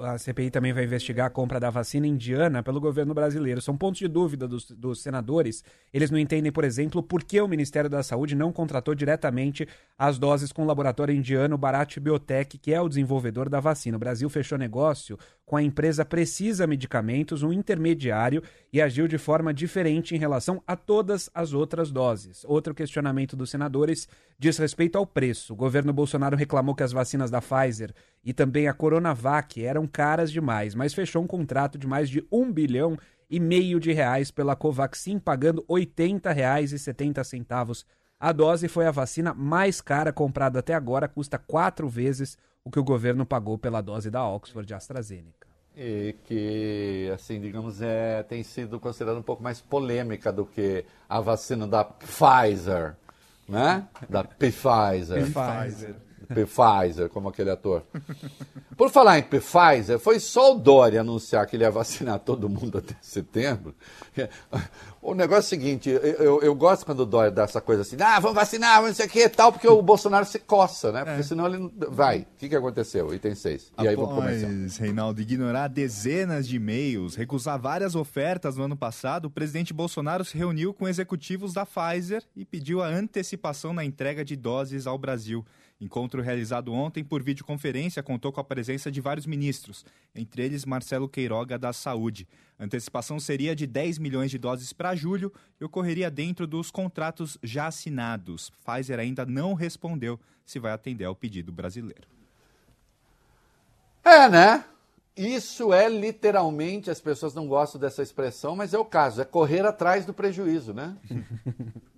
A CPI também vai investigar a compra da vacina indiana pelo governo brasileiro. São pontos de dúvida dos, dos, senadores. Eles não entendem, por exemplo, por que o Ministério da Saúde não contratou diretamente as doses com o laboratório indiano Bharat Biotech, que é o desenvolvedor da vacina. O Brasil fechou negócio com a empresa Precisa Medicamentos, um intermediário, e agiu de forma diferente em relação a todas as outras doses. Outro questionamento dos senadores diz respeito ao preço. O governo Bolsonaro reclamou que as vacinas da Pfizer e também a Coronavac eram caras demais, mas fechou um contrato de mais de um bilhão e meio de reais pela Covaxin, pagando R$ 80,70 a dose. Foi a vacina mais cara comprada até agora, custa quatro vezes o que o governo pagou pela dose da Oxford AstraZeneca. E que, assim, digamos, é, tem sido considerada um pouco mais polêmica do que a vacina da Pfizer, né? Da Pfizer. Pfizer. Pfizer, como aquele ator. Por falar em Pfizer, foi só o Dória anunciar que ele ia vacinar todo mundo até setembro. O negócio é o seguinte, eu, eu, gosto quando o Dória dá essa coisa assim, ah, vamos vacinar, não sei o que e tal, porque o Bolsonaro se coça, né? Porque é. senão ele vai. O que, que aconteceu? Item 6. E aí vamos começar. Reinaldo, ignorar dezenas de e-mails, recusar várias ofertas no ano passado, o presidente Bolsonaro se reuniu com executivos da Pfizer e pediu a antecipação na entrega de doses ao Brasil. Encontro realizado ontem por videoconferência contou com a presença de vários ministros, entre eles Marcelo Queiroga da Saúde. A antecipação seria de 10 milhões de doses para julho e ocorreria dentro dos contratos já assinados. Pfizer ainda não respondeu se vai atender ao pedido brasileiro. É, né? Isso é literalmente, as pessoas não gostam dessa expressão, mas é o caso, é correr atrás do prejuízo, né?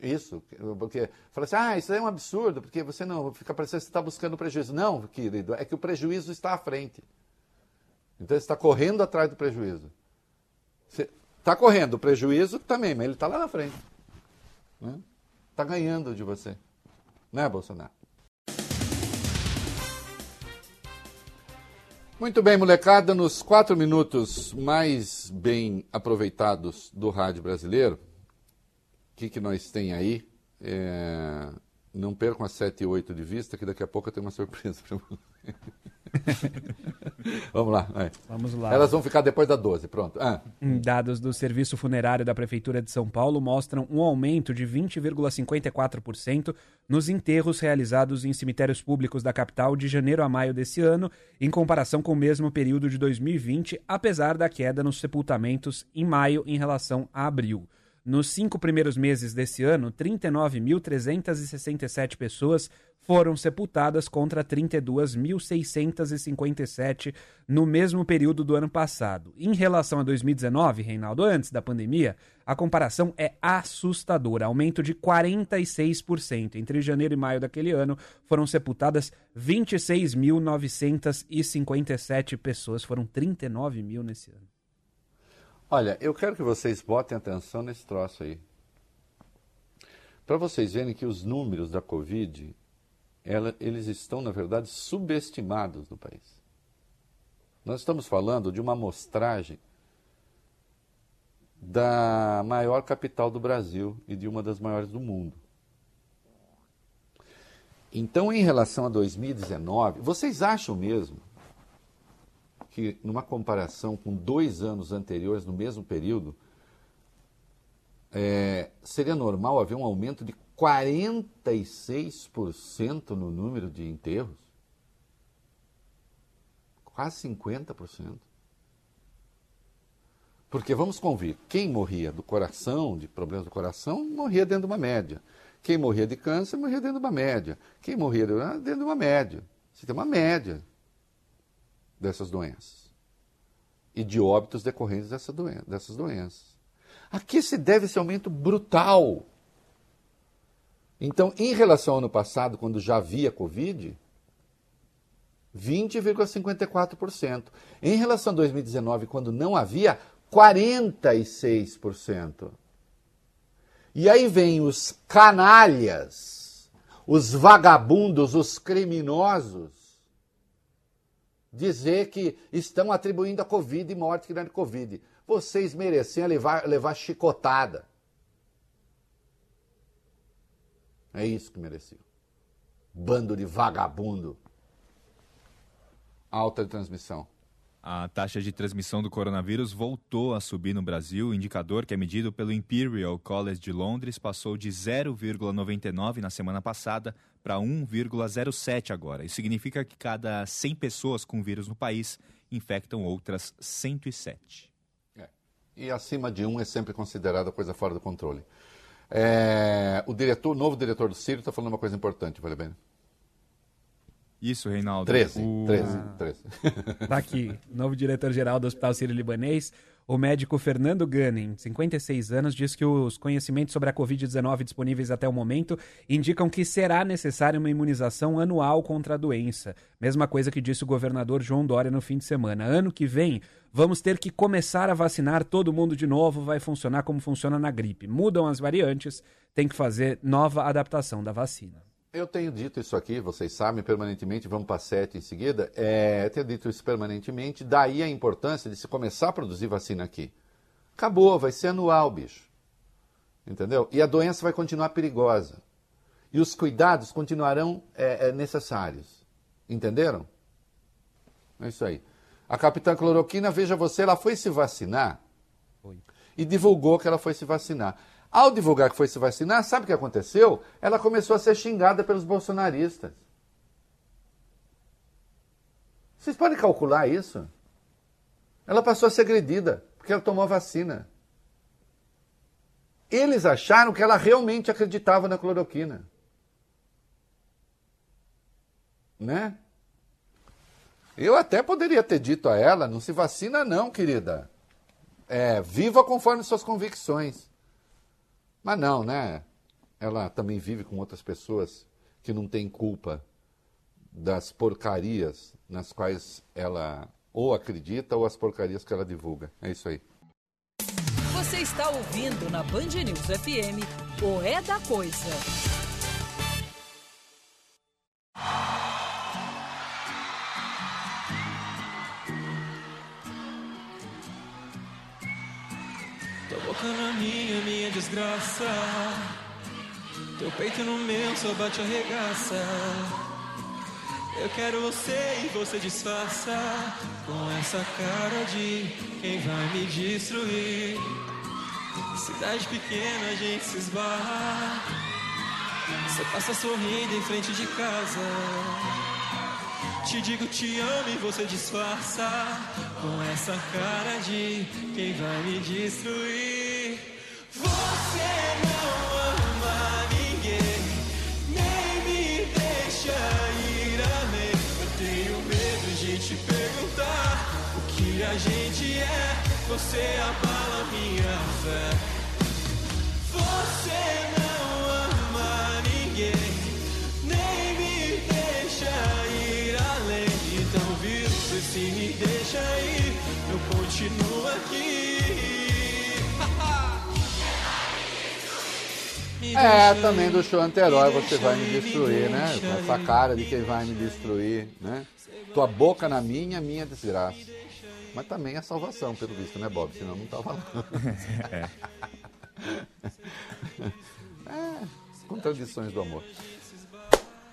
Isso, porque fala assim, ah, isso é um absurdo, porque você não fica parecendo que você está buscando prejuízo. Não, querido, é que o prejuízo está à frente. Então você está correndo atrás do prejuízo. Você está correndo o prejuízo também, mas ele está lá na frente. Está né? Tá ganhando de você. Né, Bolsonaro? Muito bem, molecada, nos quatro minutos mais bem aproveitados do rádio brasileiro, que, que nós tem aí? É... Não percam as 7 e 8 de vista, que daqui a pouco eu tenho uma surpresa para você. Vamos lá. Vai. Vamos lá. Elas vão ficar depois da 12, pronto. Ah. Dados do Serviço Funerário da Prefeitura de São Paulo mostram um aumento de 20,54% nos enterros realizados em cemitérios públicos da capital de janeiro a maio desse ano, em comparação com o mesmo período de 2020, apesar da queda nos sepultamentos em maio em relação a abril. Nos cinco primeiros meses desse ano, 39.367 pessoas foram sepultadas contra 32.657 no mesmo período do ano passado. Em relação a 2019, Reinaldo, antes da pandemia, a comparação é assustadora, aumento de 46%. Entre janeiro e maio daquele ano, foram sepultadas 26.957 pessoas, foram 39 mil nesse ano. Olha, eu quero que vocês botem atenção nesse troço aí. Para vocês verem que os números da Covid, ela, eles estão, na verdade, subestimados no país. Nós estamos falando de uma amostragem da maior capital do Brasil e de uma das maiores do mundo. Então, em relação a 2019, vocês acham mesmo que, numa comparação com dois anos anteriores, no mesmo período, é, seria normal haver um aumento de 46% no número de enterros? Quase 50%. Porque vamos convir, quem morria do coração, de problemas do coração, morria dentro de uma média. Quem morria de câncer morria dentro de uma média. Quem morria dentro de uma média. Você tem uma média dessas doenças e de óbitos decorrentes dessa doen dessas doenças. A que se deve esse aumento brutal? Então, em relação ao ano passado, quando já havia Covid, 20,54%. Em relação a 2019, quando não havia, 46%. E aí vem os canalhas, os vagabundos, os criminosos, dizer que estão atribuindo a Covid e morte que não é de Covid. Vocês mereciam levar, levar chicotada. É isso que mereciam. Bando de vagabundo. Alta transmissão. A taxa de transmissão do coronavírus voltou a subir no Brasil. O indicador, que é medido pelo Imperial College de Londres, passou de 0,99 na semana passada para 1,07 agora. Isso significa que cada 100 pessoas com vírus no país infectam outras 107. É. E acima de 1 é sempre considerada coisa fora do controle. É, o diretor, o novo diretor do Ciro está falando uma coisa importante, vale bem. Isso, Reinaldo. 13, O- 13, 13. Tá aqui, novo diretor-geral do Hospital Sírio-Libanês, o médico Fernando Gunning, 56 anos, diz que os conhecimentos sobre a Covid-19 disponíveis até o momento indicam que será necessária uma imunização anual contra a doença. Mesma coisa que disse o governador João Dória no fim de semana. Ano que vem, vamos ter que começar a vacinar todo mundo de novo, vai funcionar como funciona na gripe. Mudam as variantes, tem que fazer nova adaptação da vacina. Eu tenho dito isso aqui, vocês sabem, permanentemente, vamos para sete em seguida. É, eu tenho dito isso permanentemente, daí a importância de se começar a produzir vacina aqui. Acabou, vai ser anual, bicho. Entendeu? E a doença vai continuar perigosa. E os cuidados continuarão é, é, necessários. Entenderam? É isso aí. A capitã Cloroquina, veja você, ela foi se vacinar e divulgou que ela foi se vacinar. Ao divulgar que foi se vacinar, sabe o que aconteceu? Ela começou a ser xingada pelos bolsonaristas. Vocês podem calcular isso? Ela passou a ser agredida porque ela tomou a vacina. Eles acharam que ela realmente acreditava na cloroquina. Né? Eu até poderia ter dito a ela: não se vacina, não, querida. É, viva conforme suas convicções. Mas não, né? Ela também vive com outras pessoas que não têm culpa das porcarias nas quais ela ou acredita ou as porcarias que ela divulga. É isso aí. Você está ouvindo na Band News FM o É da Coisa. Na minha, minha desgraça. Teu peito no meu, só bate arregaça. Eu quero você e você disfarça com essa cara de quem vai me destruir. Cidade pequena, a gente se esbarra. Você passa sorrindo em frente de casa. Te digo te amo e você disfarça com essa cara de quem vai me destruir. A gente é. Você abala minha fé. Você não ama ninguém, nem me deixa ir além. Então, viu, se me deixa ir, eu continuo aqui. É, também do show anterior, você vai me ir, me destruir, né? essa cara de quem vai me destruir, né? Tua boca na minha, minha desgraça. Mas também é salvação, pelo visto, né, Bob? Senão não tava lá. É. Contradições do amor.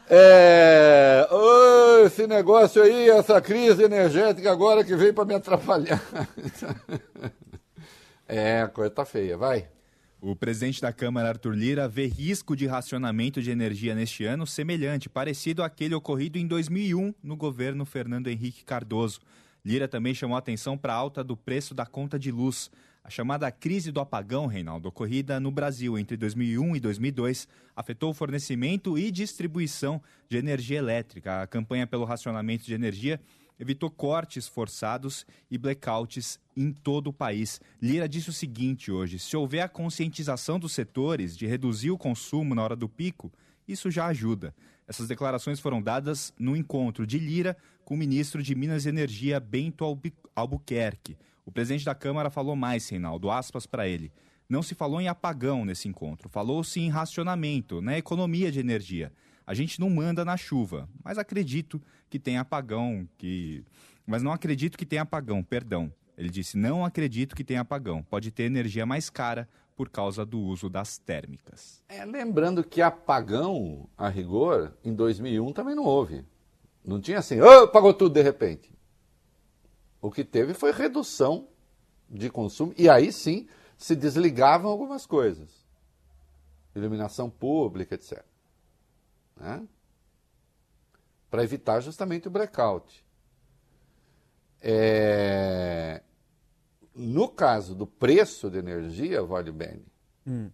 É, ô, esse negócio aí, essa crise energética agora que veio para me atrapalhar. É, a coisa tá feia, vai. O presidente da Câmara, Arthur Lira, vê risco de racionamento de energia neste ano semelhante, parecido àquele ocorrido em 2001 no governo Fernando Henrique Cardoso. Lira também chamou atenção para a alta do preço da conta de luz. A chamada crise do apagão, Reinaldo, ocorrida no Brasil entre 2001 e 2002, afetou o fornecimento e distribuição de energia elétrica. A campanha pelo racionamento de energia evitou cortes forçados e blackouts em todo o país. Lira disse o seguinte hoje: se houver a conscientização dos setores de reduzir o consumo na hora do pico, isso já ajuda. Essas declarações foram dadas no encontro de Lira com o ministro de Minas e Energia, Bento Albu- Albuquerque. O presidente da Câmara falou mais, Reinaldo, aspas para ele. Não se falou em apagão nesse encontro, falou-se em racionamento, na economia de energia. A gente não manda na chuva, mas acredito que tem apagão, que mas não acredito que tenha apagão, perdão. Ele disse: "Não acredito que tenha apagão. Pode ter energia mais cara por causa do uso das térmicas". É, lembrando que apagão, a rigor, em 2001 também não houve. Não tinha assim, oh, apagou tudo de repente. O que teve foi redução de consumo e aí sim se desligavam algumas coisas. Iluminação pública, etc. Né? Para evitar justamente o blackout. É... No caso do preço de energia, vale bem, Hum.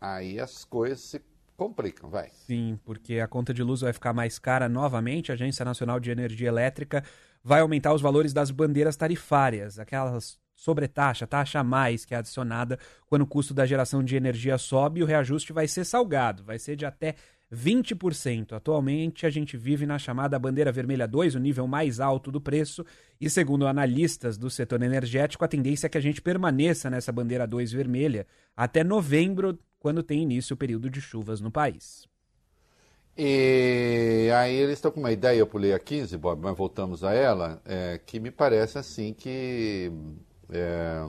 aí as coisas se complicam, vai. Sim, porque a conta de luz vai ficar mais cara novamente. A Agência Nacional de Energia Elétrica vai aumentar os valores das bandeiras tarifárias, aquelas sobretaxa, taxa a mais que é adicionada quando o custo da geração de energia sobe o reajuste vai ser salgado, vai ser de até 20%. Atualmente a gente vive na chamada bandeira vermelha 2, o nível mais alto do preço, e segundo analistas do setor energético, a tendência é que a gente permaneça nessa bandeira 2 vermelha até novembro, quando tem início o período de chuvas no país. E aí eles estão com uma ideia, eu pulei a 15, Bob, mas voltamos a ela, é, que me parece assim que é,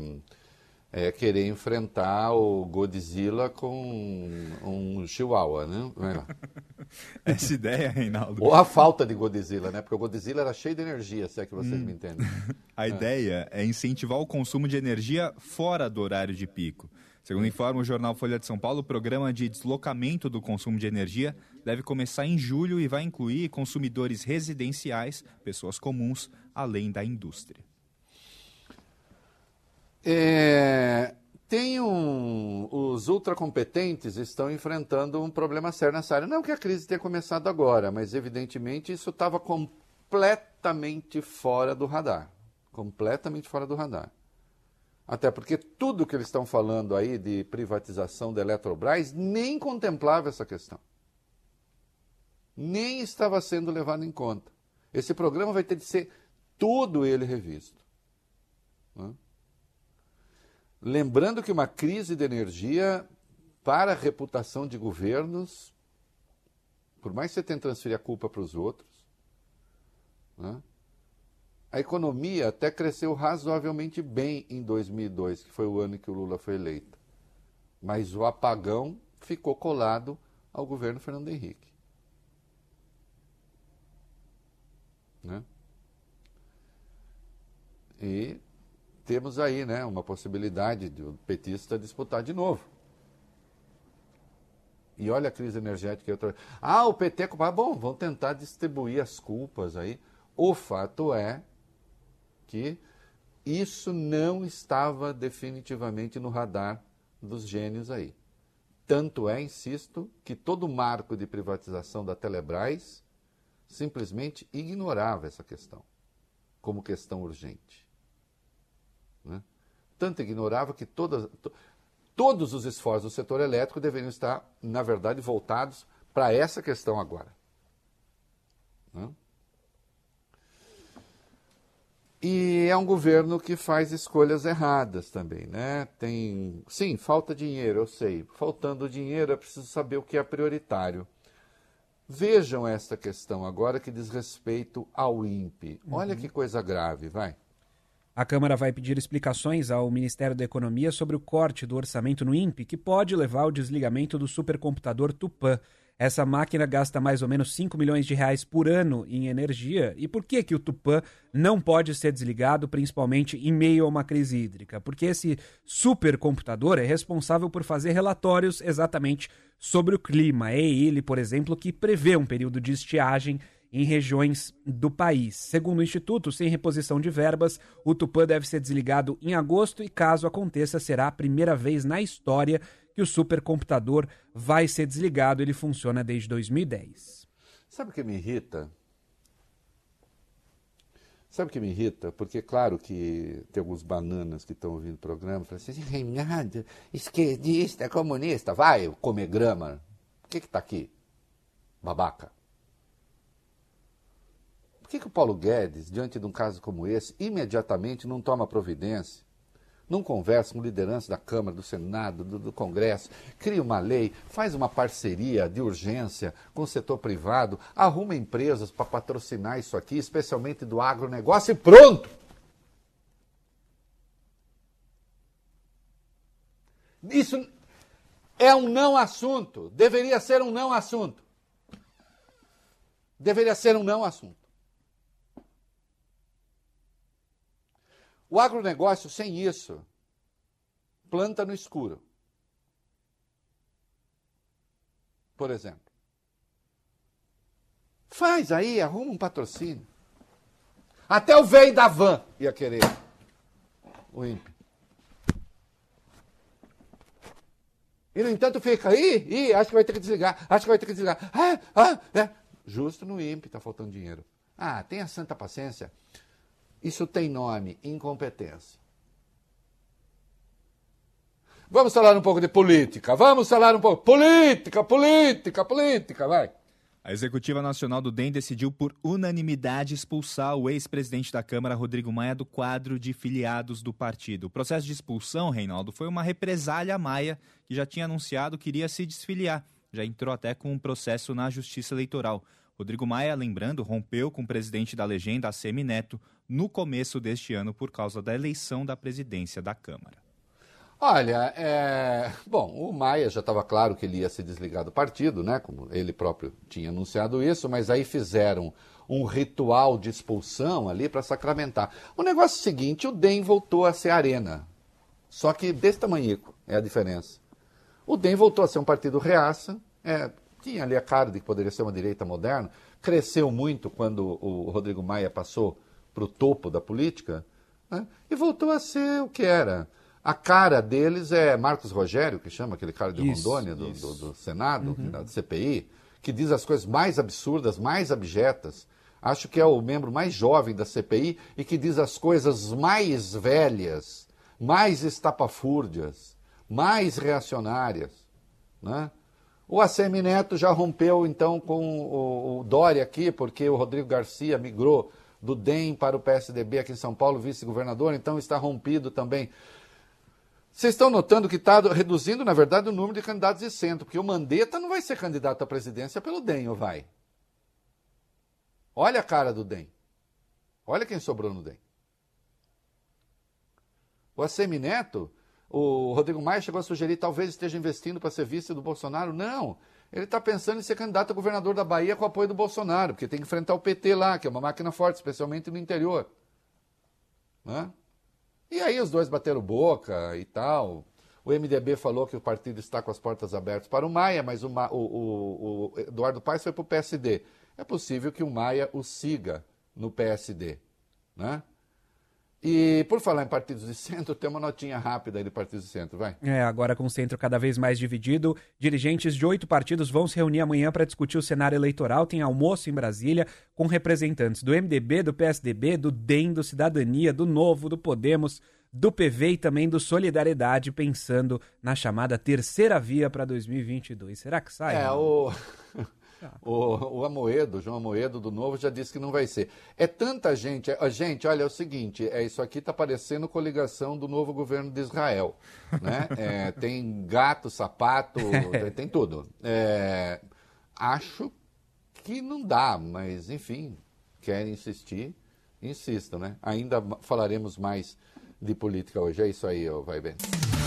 é querer enfrentar o Godzilla com um chihuahua, né? Essa ideia, Reinaldo. Ou a falta de Godzilla, né? Porque o Godzilla era cheio de energia, se é que vocês Hum. me entendem. A ideia é incentivar o consumo de energia fora do horário de pico. Segundo informa o jornal Folha de São Paulo, o programa de deslocamento do consumo de energia deve começar em julho e vai incluir consumidores residenciais, pessoas comuns, além da indústria. É, tem um, os ultracompetentes estão enfrentando um problema sério nessa área. Não que a crise tenha começado agora, mas evidentemente isso estava completamente fora do radar. Completamente fora do radar. Até porque tudo que eles estão falando aí de privatização da Eletrobras nem contemplava essa questão. Nem estava sendo levado em conta. Esse programa vai ter de ser todo ele revisto. Lembrando que uma crise de energia, para a reputação de governos, por mais que você tenha transferir a culpa para os outros, né? A economia até cresceu razoavelmente bem em 2002, que foi o ano em que o Lula foi eleito. Mas o apagão ficou colado ao governo Fernando Henrique. Né? E temos aí né, uma possibilidade de o petista disputar de novo. E olha a crise energética. Outra... Ah, o PT é culpado. Bom, vão tentar distribuir as culpas aí. O fato é que isso não estava definitivamente no radar dos gênios aí. Tanto é, insisto, que todo o marco de privatização da Telebrás simplesmente ignorava essa questão como questão urgente. Né? Tanto ignorava que todas, to, todos os esforços do setor elétrico deveriam estar, na verdade, voltados para essa questão agora. Né? E é um governo que faz escolhas erradas também, né? Tem, sim, falta dinheiro, eu sei. Faltando dinheiro, é preciso saber o que é prioritário. Vejam esta questão agora que diz respeito ao INPE. Olha que coisa grave, vai. A Câmara vai pedir explicações ao Ministério da Economia sobre o corte do orçamento no INPE, que pode levar ao desligamento do supercomputador Tupã. Essa máquina gasta mais ou menos 5 milhões de reais por ano em energia. E por que, que o Tupã não pode ser desligado, principalmente em meio a uma crise hídrica? Porque esse supercomputador é responsável por fazer relatórios exatamente sobre o clima. É ele, por exemplo, que prevê um período de estiagem em regiões do país. Segundo o Instituto, sem reposição de verbas, o Tupã deve ser desligado em agosto e, caso aconteça, será a primeira vez na história que o supercomputador vai ser desligado. Ele funciona desde 2010. Sabe o que me irrita? Sabe o que me irrita? Porque, claro que tem alguns bananas que estão ouvindo o programa e falam assim, Reinaldo, esquerdista, comunista, vai comer grama. O que está aqui? Babaca. Por que, que o Paulo Guedes, diante de um caso como esse, imediatamente não toma providência não conversa com liderança da Câmara, do Senado, do, do, Congresso, cria uma lei, faz uma parceria de urgência com o setor privado, arruma empresas para patrocinar isso aqui, especialmente do agronegócio, e pronto! Isso é um não assunto, deveria ser um não assunto. Deveria ser um não assunto. O agronegócio, sem isso, planta no escuro. Por exemplo. Faz aí, arruma um patrocínio. Até o velho da van ia querer o INPE. E, no entanto, fica aí, acho que vai ter que desligar, acho que vai ter que desligar. Ah, ah, é. Justo no INPE está faltando dinheiro. Ah, tenha santa paciência. Isso tem nome, incompetência. Vamos falar um pouco de política. Vamos falar um pouco. Política, política, política, vai. A Executiva Nacional do DEM decidiu por unanimidade expulsar o ex-presidente da Câmara, Rodrigo Maia, do quadro de filiados do partido. O processo de expulsão, Reinaldo, foi uma represália a Maia, que já tinha anunciado que iria se desfiliar. Já entrou até com um processo na Justiça Eleitoral. Rodrigo Maia, lembrando, rompeu com o presidente da legenda, Semi Neto, no começo deste ano por causa da eleição da presidência da Câmara. Olha, é... bom, o Maia já estava claro que ele ia se desligar do partido, né? Como ele próprio tinha anunciado isso, mas aí fizeram um ritual de expulsão ali para sacramentar. O negócio é o seguinte: o DEM voltou a ser arena. Só que desse tamanho é a diferença. O DEM voltou a ser um partido reaça, é, tinha ali a cara de que poderia ser uma direita moderna, cresceu muito quando o Rodrigo Maia passou para o topo da política, né? e voltou a ser o que era. A cara deles é Marcos Rogério, que chama aquele cara de isso, Rondônia, do, do, do, Senado, uhum. da CPI, que diz as coisas mais absurdas, mais abjetas. Acho que é o membro mais jovem da CPI e que diz as coisas mais velhas, mais estapafúrdias, mais reacionárias. Né? O ACM Neto já rompeu então com o, o Dória aqui, porque o Rodrigo Garcia migrou do DEM para o PSDB aqui em São Paulo, vice-governador, então está rompido também. Vocês estão notando que está reduzindo, na verdade, o número de candidatos de centro, porque o Mandetta não vai ser candidato à presidência pelo DEM, ou vai? Olha a cara do DEM. Olha quem sobrou no DEM. O ACM Neto o Rodrigo Maia chegou a sugerir talvez esteja investindo para ser vice do Bolsonaro. Não. Ele está pensando em ser candidato a governador da Bahia com apoio do Bolsonaro, porque tem que enfrentar o PT lá, que é uma máquina forte, especialmente no interior. Né? E aí os dois bateram boca e tal. O MDB falou que o partido está com as portas abertas para o Maia, mas o, o, o, o Eduardo Paes foi para o PSD. É possível que o Maia o siga no PSD. Né? E por falar em partidos de centro, tem uma notinha rápida aí de partidos de centro, vai. É, agora com o centro cada vez mais dividido, dirigentes de oito partidos vão se reunir amanhã para discutir o cenário eleitoral. Tem almoço em Brasília com representantes do MDB, do PSDB, do DEM, do Cidadania, do Novo, do Podemos, do PV e também do Solidariedade, pensando na chamada terceira via para 2022. Será que sai? É, o. O, o Amoedo, João Amoedo do Novo, já disse que não vai ser. É tanta gente. É, gente, olha, é o seguinte: é, isso aqui está parecendo coligação do novo governo de Israel. Né? É, tem gato, sapato, tem, tem tudo. É, acho que não dá, mas enfim, querem insistir, insistam, né? Ainda falaremos mais de política hoje. É isso aí, ó, vai bem.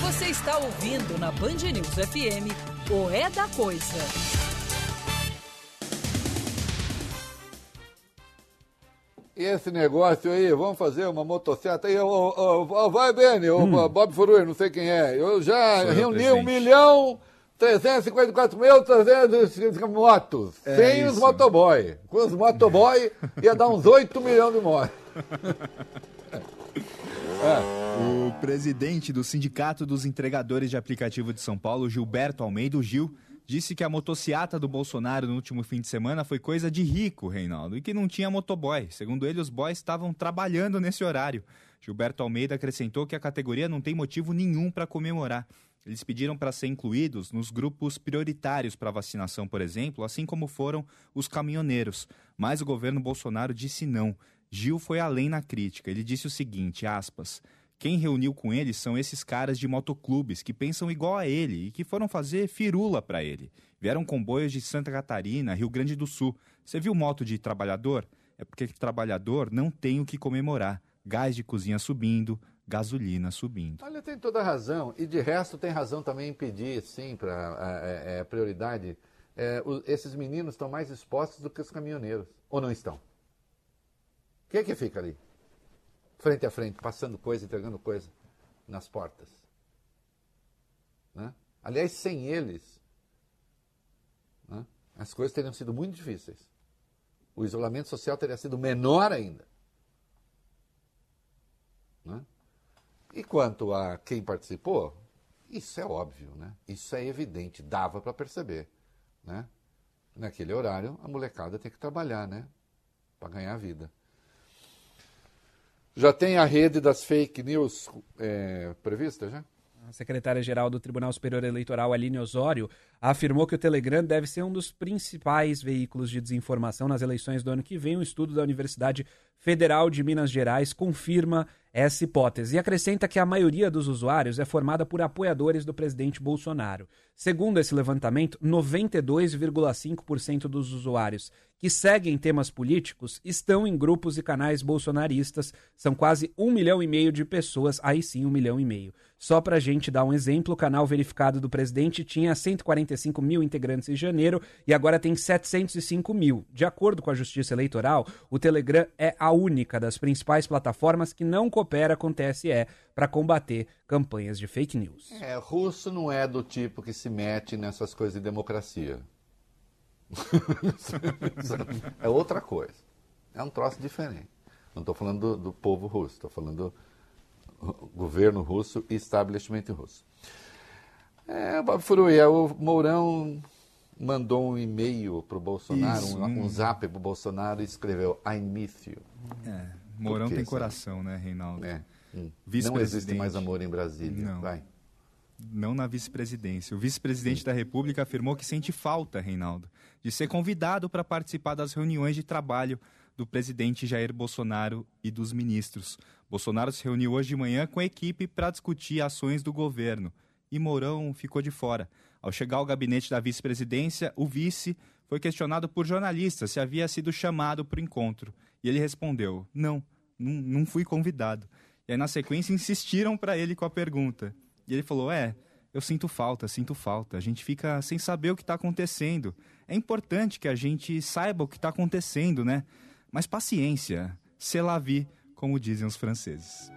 Você está ouvindo na Band News FM o É da Coisa. Esse negócio aí, vamos fazer uma motocicleta aí, oh, oh, oh, vai, Beni, hum. Bob Furui, não sei quem é. Eu já Sou reuni um milhão 354 mil 300 motos, é sem isso. os motoboy. Com os motoboy ia dar uns 8 milhões de motos. É. O presidente do Sindicato dos Entregadores de Aplicativo de São Paulo, Gilberto Almeida, o Gil, disse que a motociata do Bolsonaro no último fim de semana foi coisa de rico, Reinaldo, e que não tinha motoboy. Segundo ele, os boys estavam trabalhando nesse horário. Gilberto Almeida acrescentou que a categoria não tem motivo nenhum para comemorar. Eles pediram para ser incluídos nos grupos prioritários para vacinação, por exemplo, assim como foram os caminhoneiros. Mas o governo Bolsonaro disse não. Gil foi além na crítica. Ele disse o seguinte, aspas, Quem reuniu com ele são esses caras de motoclubes que pensam igual a ele e que foram fazer firula para ele. Vieram comboios de Santa Catarina, Rio Grande do Sul. Você viu moto de trabalhador? É porque trabalhador não tem o que comemorar. Gás de cozinha subindo, gasolina subindo. Olha, tem toda razão. E de resto tem razão também em pedir, sim, para é, é, prioridade. É, o- esses meninos estão mais expostos do que os caminhoneiros. Ou não estão? Quem é que fica ali? Frente a frente, passando coisa, entregando coisa nas portas. Né? Aliás, sem eles, né, as coisas teriam sido muito difíceis. O isolamento social teria sido menor ainda. Né? E quanto a quem participou, isso é óbvio, né? Isso é evidente, dava para perceber, né? Naquele horário, a molecada tem que trabalhar, né? Para ganhar a vida. Já tem a rede das fake news é, prevista, já? A secretária-geral do Tribunal Superior Eleitoral, Aline Osório, afirmou que o Telegram deve ser um dos principais veículos de desinformação nas eleições do ano que vem. Um estudo da Universidade Federal de Minas Gerais confirma essa hipótese e acrescenta que a maioria dos usuários é formada por apoiadores do presidente Bolsonaro. Segundo esse levantamento, 92,5% dos usuários que seguem temas políticos estão em grupos e canais bolsonaristas. São quase um milhão e meio de pessoas, aí sim um milhão e meio. Só para a gente dar um exemplo, o canal verificado do presidente tinha 145 mil integrantes em janeiro e agora tem 705 mil. De acordo com a Justiça Eleitoral, o Telegram é a única das principais plataformas que não coopera com o TSE para combater campanhas de fake news. É, russo não é do tipo que se mete nessas coisas de democracia. é outra coisa. É um troço diferente. Não estou falando do, do povo russo, estou falando do governo russo e establishment russo. É, Bob Furuia, o Mourão mandou um e-mail para o Bolsonaro, Isso, um, um zap para o Bolsonaro e escreveu I miss you. É, Mourão quê, tem sabe? coração, né, Reinaldo? É. Hum. Não existe mais amor em Brasília. Não. Vai. Não na vice-presidência. O vice-presidente da República afirmou que sente falta, Reinaldo, de ser convidado para participar das reuniões de trabalho do presidente Jair Bolsonaro e dos ministros. Bolsonaro se reuniu hoje de manhã com a equipe para discutir ações do governo e Mourão ficou de fora. Ao chegar ao gabinete da vice-presidência, o vice foi questionado por jornalistas se havia sido chamado para o encontro. E ele respondeu: não, não, fui convidado. E aí, na sequência, insistiram para ele com a pergunta. E ele falou: É, eu sinto falta, sinto falta. A gente fica sem saber o que está acontecendo. É importante que a gente saiba o que está acontecendo, né? Mas paciência, c'est la vie, como dizem os franceses.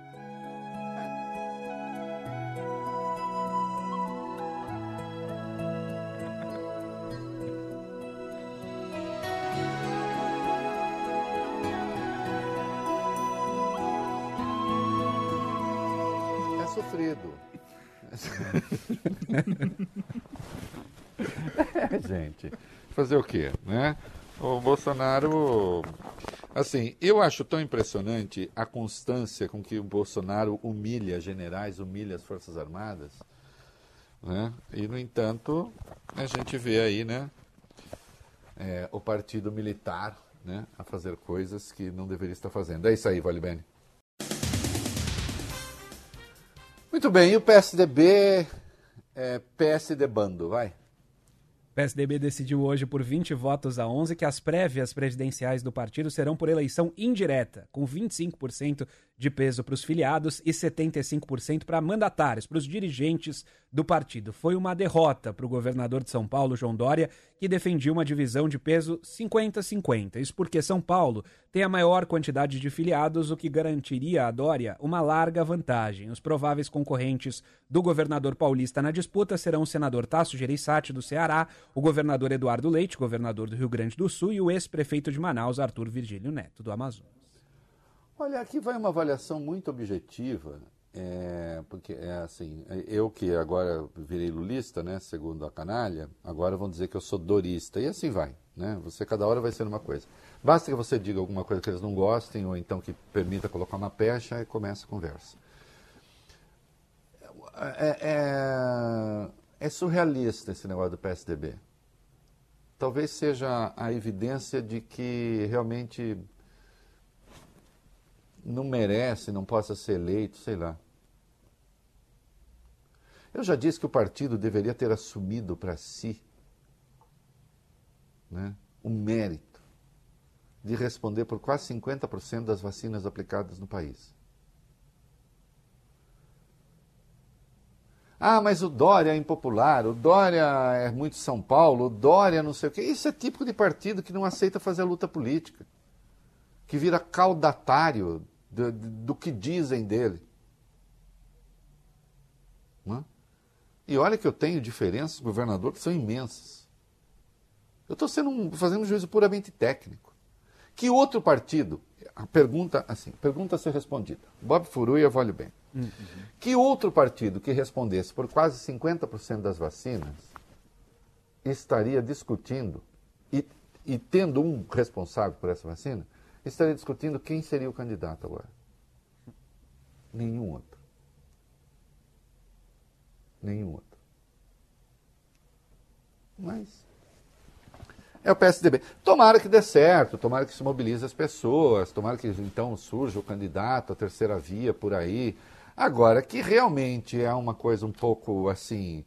É, gente. Fazer o quê, né? O Bolsonaro, assim, eu acho tão impressionante a constância com que o Bolsonaro humilha generais, humilha as Forças Armadas, né? E, no entanto, a gente vê aí, né, é, o partido militar, né, a fazer coisas que não deveria estar fazendo. É isso aí, Vale Bene. Muito bem, e o PSDB, é, PSD bando, vai. PSDB decidiu hoje por 20 votos a 11 que as prévias presidenciais do partido serão por eleição indireta, com 25% de peso para os filiados e 75% para mandatários, para os dirigentes do partido. Foi uma derrota para o governador de São Paulo, João Dória, que defendia uma divisão de peso 50-50. Isso porque São Paulo tem a maior quantidade de filiados, o que garantiria a Dória uma larga vantagem. Os prováveis concorrentes do governador paulista na disputa serão o senador Tasso Gereissati, do Ceará, o governador Eduardo Leite, governador do Rio Grande do Sul, e o ex-prefeito de Manaus, Arthur Virgílio Neto, do Amazonas. Olha, aqui vai uma avaliação muito objetiva, é, porque é assim, eu que agora virei lulista, né, segundo a canalha, agora vão dizer que eu sou dorista, e assim vai, né, você cada hora vai ser uma coisa. Basta que você diga alguma coisa que eles não gostem, ou então que permita colocar uma pecha e começa a conversa. É, é, é surrealista esse negócio do PSDB. Talvez seja a evidência de que realmente não merece, não possa ser eleito, sei lá. Eu já disse que o partido deveria ter assumido para si né, o mérito de responder por quase 50% das vacinas aplicadas no país. Ah, mas o Dória é impopular, o Dória é muito São Paulo, o Dória não sei o quê. Isso é típico de partido que não aceita fazer a luta política, que vira caudatário do, do que dizem dele. Não é? E olha que eu tenho diferenças com o governador que são imensas. Eu estou fazendo um juízo puramente técnico. Que outro partido, a pergunta assim, pergunta a ser respondida. Bob Furuia vale bem. Uhum. Que outro partido que respondesse por quase 50% das vacinas estaria discutindo e, e tendo um responsável por essa vacina, estaria discutindo quem seria o candidato agora? Nenhum outro. Nenhum outro. Mas é o PSDB. Tomara que dê certo, tomara que se mobilize as pessoas, tomara que então surja o candidato, a terceira via por aí. Agora, que realmente é uma coisa um pouco assim,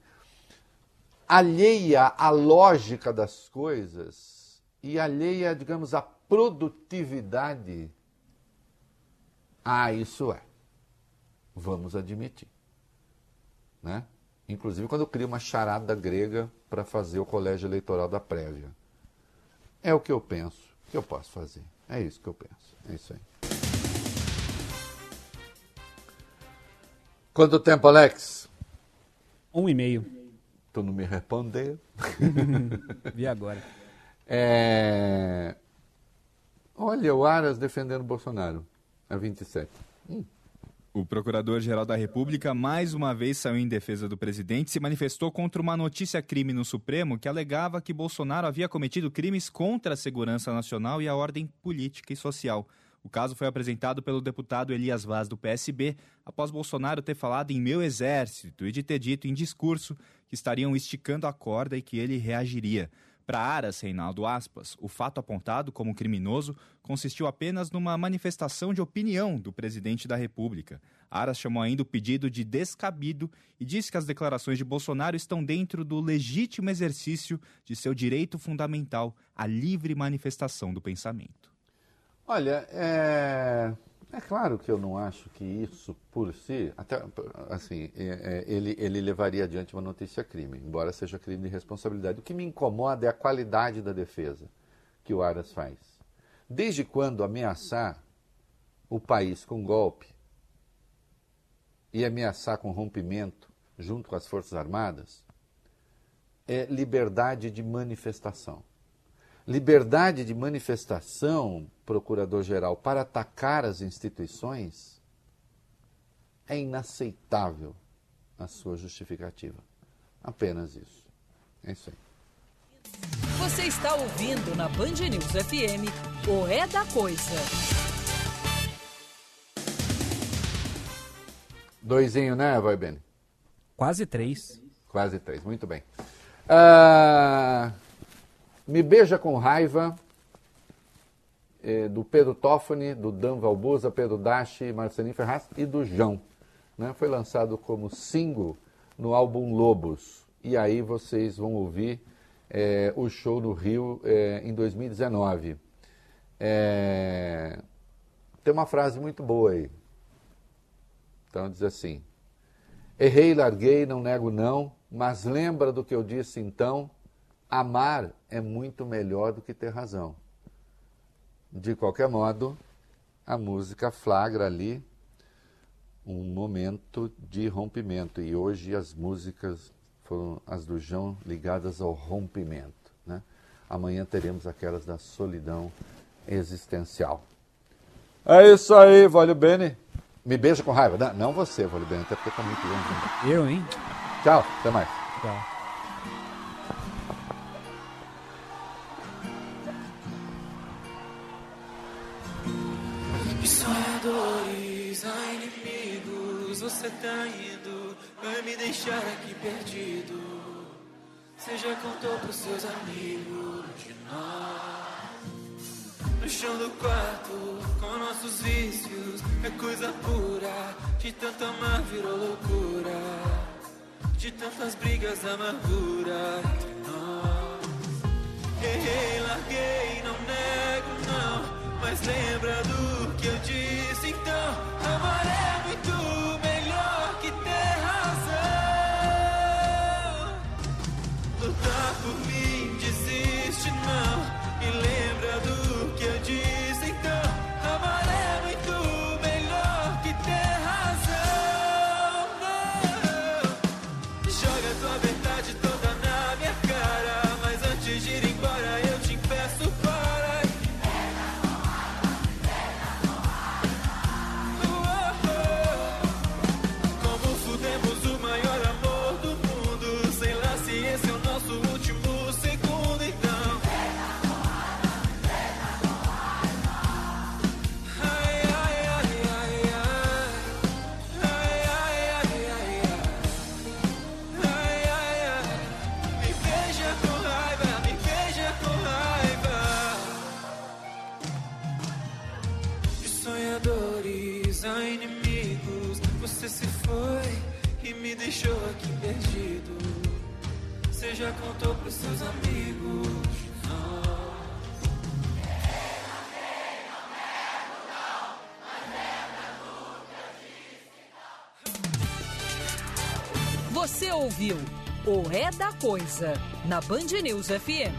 alheia à lógica das coisas e alheia, digamos, à produtividade. Ah, isso é. Vamos admitir. Né? Inclusive quando eu crio uma charada grega para fazer o colégio eleitoral da prévia. É o que eu penso que eu posso fazer. É isso que eu penso. É isso aí. Quanto tempo, Alex? Um e meio. Tu não me respondeu. Vi agora. É... Olha, o Aras defendendo Bolsonaro. A 27. Hum. O Procurador-Geral da República mais uma vez saiu em defesa do presidente e se manifestou contra uma notícia-crime no Supremo que alegava que Bolsonaro havia cometido crimes contra a segurança nacional e a ordem política e social. O caso foi apresentado pelo deputado Elias Vaz do PSB após Bolsonaro ter falado em meu exército e de ter dito em discurso que estariam esticando a corda e que ele reagiria. Para Aras, Reinaldo Aspas, o fato apontado como criminoso consistiu apenas numa manifestação de opinião do presidente da República. Aras chamou ainda o pedido de descabido e disse que as declarações de Bolsonaro estão dentro do legítimo exercício de seu direito fundamental à livre manifestação do pensamento. Olha, é, é claro que eu não acho que isso por si, até assim, é, é, ele, ele levaria adiante uma notícia crime, embora seja crime de responsabilidade. O que me incomoda é a qualidade da defesa que o Aras faz. Desde quando ameaçar o país com golpe e ameaçar com rompimento junto com as Forças Armadas é liberdade de manifestação. Liberdade de manifestação, procurador-geral, para atacar as instituições, é inaceitável a sua justificativa. Apenas isso. É isso aí. Você está ouvindo na Band News FM o É da Coisa. Doisinho, né, vai bem? Quase três. Quase três, muito bem. Ah, me Beija com Raiva, eh, do Pedro Toffoli, do Dan Valbuza, Pedro Dashi, Marcelinho Ferraz e do João. Né? Foi lançado como single no álbum Lobos. E aí vocês vão ouvir eh, o show no Rio eh, em 2019. tem uma frase muito boa aí. Então diz assim: Errei, larguei, não nego não, mas lembra do que eu disse então amar é muito melhor do que ter razão. De qualquer modo, a música flagra ali um momento de rompimento. E hoje as músicas foram as do João ligadas ao rompimento. Né? Amanhã teremos aquelas da solidão existencial. É isso aí, Vale Bene. Me beija com raiva. Não, não você, Vale Bene, até porque está muito longe. Eu, hein? Tchau, até mais. Tchau. você tá indo? Vai me deixar aqui perdido. Você já contou pros seus amigos de nós? No chão do quarto, com nossos vícios, é coisa pura. De tanto amar virou loucura. De tantas brigas, amargura entre nós. Errei, larguei, não nego, não. Mas lembra do que eu disse então? Amar é muito. deixou aqui perdido. Você já contou pros seus amigos? Não. Você ouviu o É da Coisa na Band News FM.